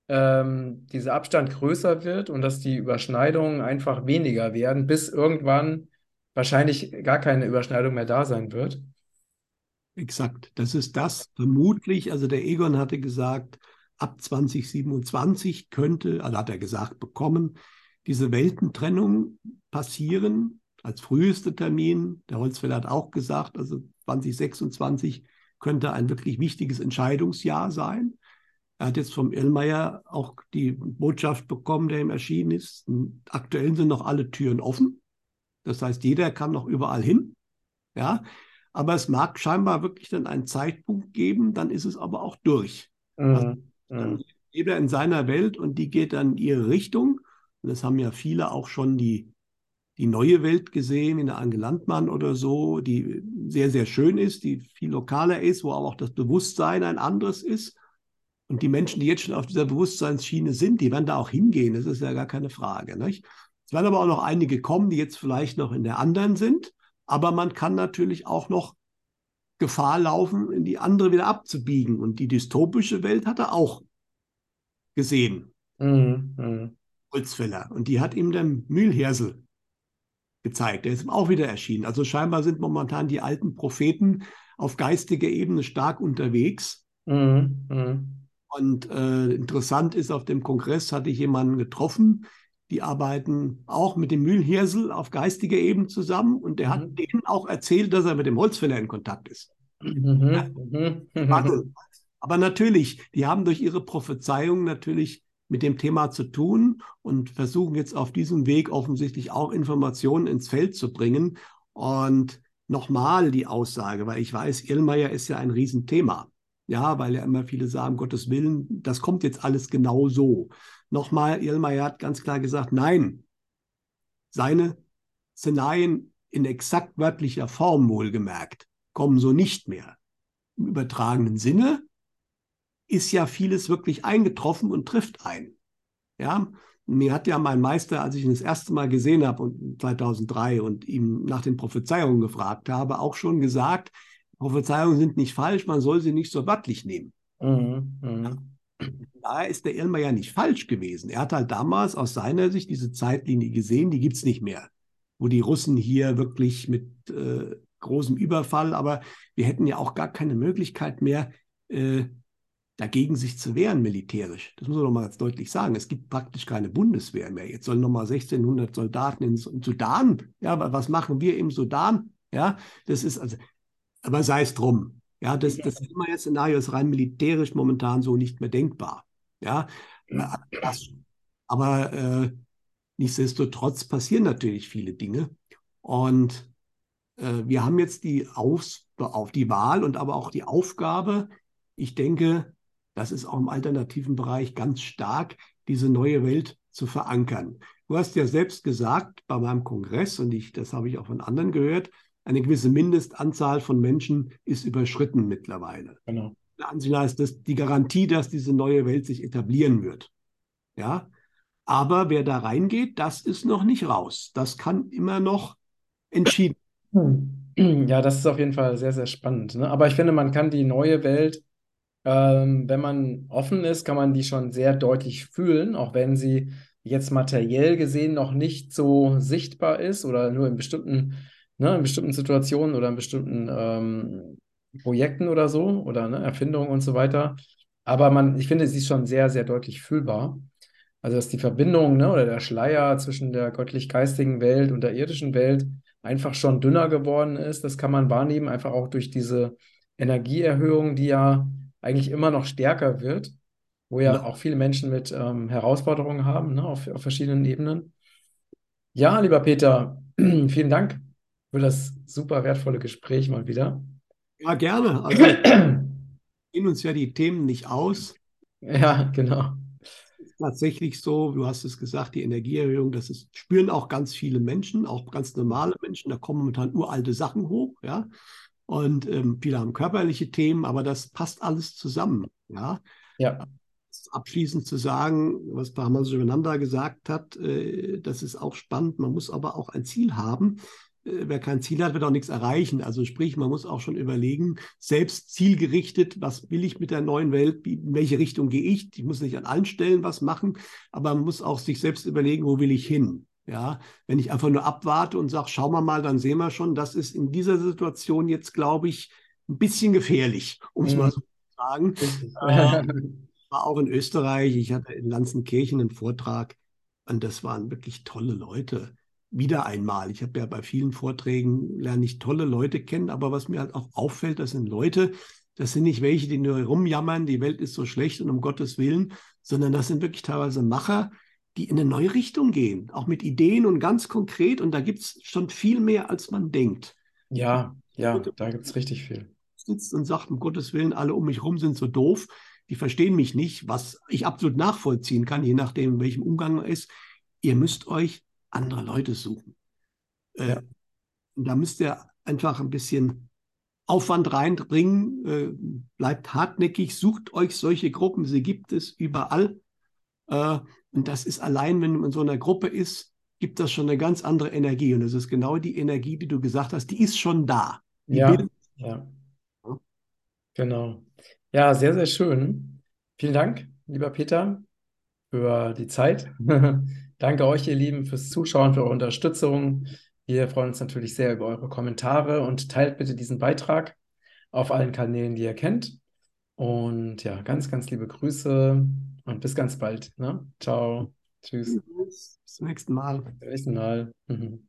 ähm, dieser Abstand größer wird und dass die Überschneidungen einfach weniger werden, bis irgendwann wahrscheinlich gar keine Überschneidung mehr da sein wird. Exakt, das ist das vermutlich. Also der Egon hatte gesagt, ab 2027 könnte, also hat er gesagt, bekommen, diese Weltentrennung passieren als frühester Termin. Der Holzfäller hat auch gesagt, also 2026 könnte ein wirklich wichtiges Entscheidungsjahr sein. Er hat jetzt vom Illmeier auch die Botschaft bekommen, der ihm erschienen ist. Aktuell sind noch alle Türen offen. Das heißt, jeder kann noch überall hin. Ja, aber es mag scheinbar wirklich dann einen Zeitpunkt geben, dann ist es aber auch durch. Mhm. Also, dann mhm. jeder in seiner Welt und die geht dann in ihre Richtung. Und das haben ja viele auch schon die, die neue Welt gesehen, in der Ange Landmann oder so, die sehr, sehr schön ist, die viel lokaler ist, wo aber auch das Bewusstsein ein anderes ist. Und die Menschen, die jetzt schon auf dieser Bewusstseinsschiene sind, die werden da auch hingehen. Das ist ja gar keine Frage. Nicht? Es werden aber auch noch einige kommen, die jetzt vielleicht noch in der anderen sind. Aber man kann natürlich auch noch Gefahr laufen, in die andere wieder abzubiegen. Und die dystopische Welt hat er auch gesehen. Mhm. mhm. Holzfäller. Und die hat ihm der Mühlhersel gezeigt. Der ist ihm auch wieder erschienen. Also scheinbar sind momentan die alten Propheten auf geistiger Ebene stark unterwegs. Mhm. Mhm. Und äh, interessant ist, auf dem Kongress hatte ich jemanden getroffen, die arbeiten auch mit dem Mühlhirsel auf geistiger Ebene zusammen und der mhm. hat denen auch erzählt, dass er mit dem Holzfäller in Kontakt ist. Mhm. Ja. Mhm. Aber natürlich, die haben durch ihre Prophezeiung natürlich mit dem Thema zu tun und versuchen jetzt auf diesem Weg offensichtlich auch Informationen ins Feld zu bringen. Und nochmal die Aussage, weil ich weiß, Irlmeier ist ja ein Riesenthema. Ja, weil ja immer viele sagen, Gottes Willen, das kommt jetzt alles genau so. Nochmal, Irlmeier hat ganz klar gesagt, nein, seine Szenarien in exakt wörtlicher Form wohlgemerkt kommen so nicht mehr. Im übertragenen Sinne ist ja vieles wirklich eingetroffen und trifft ein. Ja, mir hat ja mein Meister, als ich ihn das erste Mal gesehen habe, 2003 und ihm nach den Prophezeiungen gefragt habe, auch schon gesagt, Prophezeiungen sind nicht falsch, man soll sie nicht so wörtlich nehmen. Mhm, mh. Daher ist der Elmer ja nicht falsch gewesen. Er hat halt damals aus seiner Sicht diese Zeitlinie gesehen, die gibt es nicht mehr, wo die Russen hier wirklich mit äh, großem Überfall, aber wir hätten ja auch gar keine Möglichkeit mehr, äh, dagegen sich zu wehren militärisch. Das muss man noch mal ganz deutlich sagen. Es gibt praktisch keine Bundeswehr mehr. Jetzt sollen noch mal 1600 Soldaten in, im Sudan. Ja, was machen wir im Sudan? Ja, das ist also, aber sei es drum. Ja, das, das Szenario ist rein militärisch momentan so nicht mehr denkbar. Ja, aber äh, nichtsdestotrotz passieren natürlich viele Dinge. Und äh, wir haben jetzt die, Aus, auf die Wahl und aber auch die Aufgabe, ich denke, das ist auch im alternativen Bereich ganz stark, diese neue Welt zu verankern. Du hast ja selbst gesagt bei meinem Kongress, und ich, das habe ich auch von anderen gehört, eine gewisse Mindestanzahl von Menschen ist überschritten mittlerweile. Genau. Ansicht ist das die Garantie, dass diese neue Welt sich etablieren wird. Ja, aber wer da reingeht, das ist noch nicht raus. Das kann immer noch entschieden. Ja, das ist auf jeden Fall sehr, sehr spannend. Ne? Aber ich finde, man kann die neue Welt ähm, wenn man offen ist, kann man die schon sehr deutlich fühlen, auch wenn sie jetzt materiell gesehen noch nicht so sichtbar ist oder nur in bestimmten, ne, in bestimmten Situationen oder in bestimmten ähm, Projekten oder so oder ne, Erfindungen und so weiter. Aber man, ich finde, sie ist schon sehr, sehr deutlich fühlbar. Also, dass die Verbindung ne, oder der Schleier zwischen der göttlich-geistigen Welt und der irdischen Welt einfach schon dünner geworden ist, das kann man wahrnehmen, einfach auch durch diese Energieerhöhung, die ja eigentlich immer noch stärker wird, wo ja, ja. auch viele Menschen mit ähm, Herausforderungen haben, ne, auf, auf verschiedenen Ebenen. Ja, lieber Peter, vielen Dank für das super wertvolle Gespräch mal wieder. Ja, gerne. Also gehen uns ja die Themen nicht aus. Ja, genau. tatsächlich so, du hast es gesagt, die Energieerhöhung, das ist, spüren auch ganz viele Menschen, auch ganz normale Menschen. Da kommen momentan uralte Sachen hoch, ja. Und ähm, viele haben körperliche Themen, aber das passt alles zusammen. Ja. ja. Abschließend zu sagen, was Bahamas übereinander gesagt hat, äh, das ist auch spannend. Man muss aber auch ein Ziel haben. Äh, wer kein Ziel hat, wird auch nichts erreichen. Also sprich, man muss auch schon überlegen, selbst zielgerichtet, was will ich mit der neuen Welt, in welche Richtung gehe ich? Ich muss nicht an allen Stellen was machen, aber man muss auch sich selbst überlegen, wo will ich hin? Ja, wenn ich einfach nur abwarte und sage, schauen wir mal, dann sehen wir schon, das ist in dieser Situation jetzt, glaube ich, ein bisschen gefährlich, um es mhm. mal so zu sagen. Ähm, war auch in Österreich, ich hatte in Lanzenkirchen einen Vortrag und das waren wirklich tolle Leute. Wieder einmal, ich habe ja bei vielen Vorträgen, lerne ich tolle Leute kennen, aber was mir halt auch auffällt, das sind Leute, das sind nicht welche, die nur rumjammern, die Welt ist so schlecht und um Gottes Willen, sondern das sind wirklich teilweise Macher, die in eine neue Richtung gehen, auch mit Ideen und ganz konkret. Und da gibt es schon viel mehr, als man denkt. Ja, ja, da gibt es richtig viel. Sitzt und sagt, um Gottes Willen, alle um mich herum sind so doof, die verstehen mich nicht, was ich absolut nachvollziehen kann, je nachdem, in welchem Umgang er ist. Ihr müsst euch andere Leute suchen. Äh, ja. Äh, da müsst ihr einfach ein bisschen Aufwand reinbringen, äh, bleibt hartnäckig, sucht euch solche Gruppen, sie gibt es überall. Äh, und das ist allein, wenn man in so einer Gruppe ist, gibt das schon eine ganz andere Energie. Und das ist genau die Energie, die du gesagt hast, die ist schon da. Die ja, ja. Genau. Ja, sehr, sehr schön. Vielen Dank, lieber Peter, für die Zeit. Danke euch, ihr Lieben, fürs Zuschauen, für eure Unterstützung. Wir freuen uns natürlich sehr über eure Kommentare und teilt bitte diesen Beitrag auf allen Kanälen, die ihr kennt. Und ja, ganz, ganz liebe Grüße und bis ganz bald. Ne? Ciao. Tschüss. Bis zum nächsten Mal. Bis zum nächsten Mal. Mhm.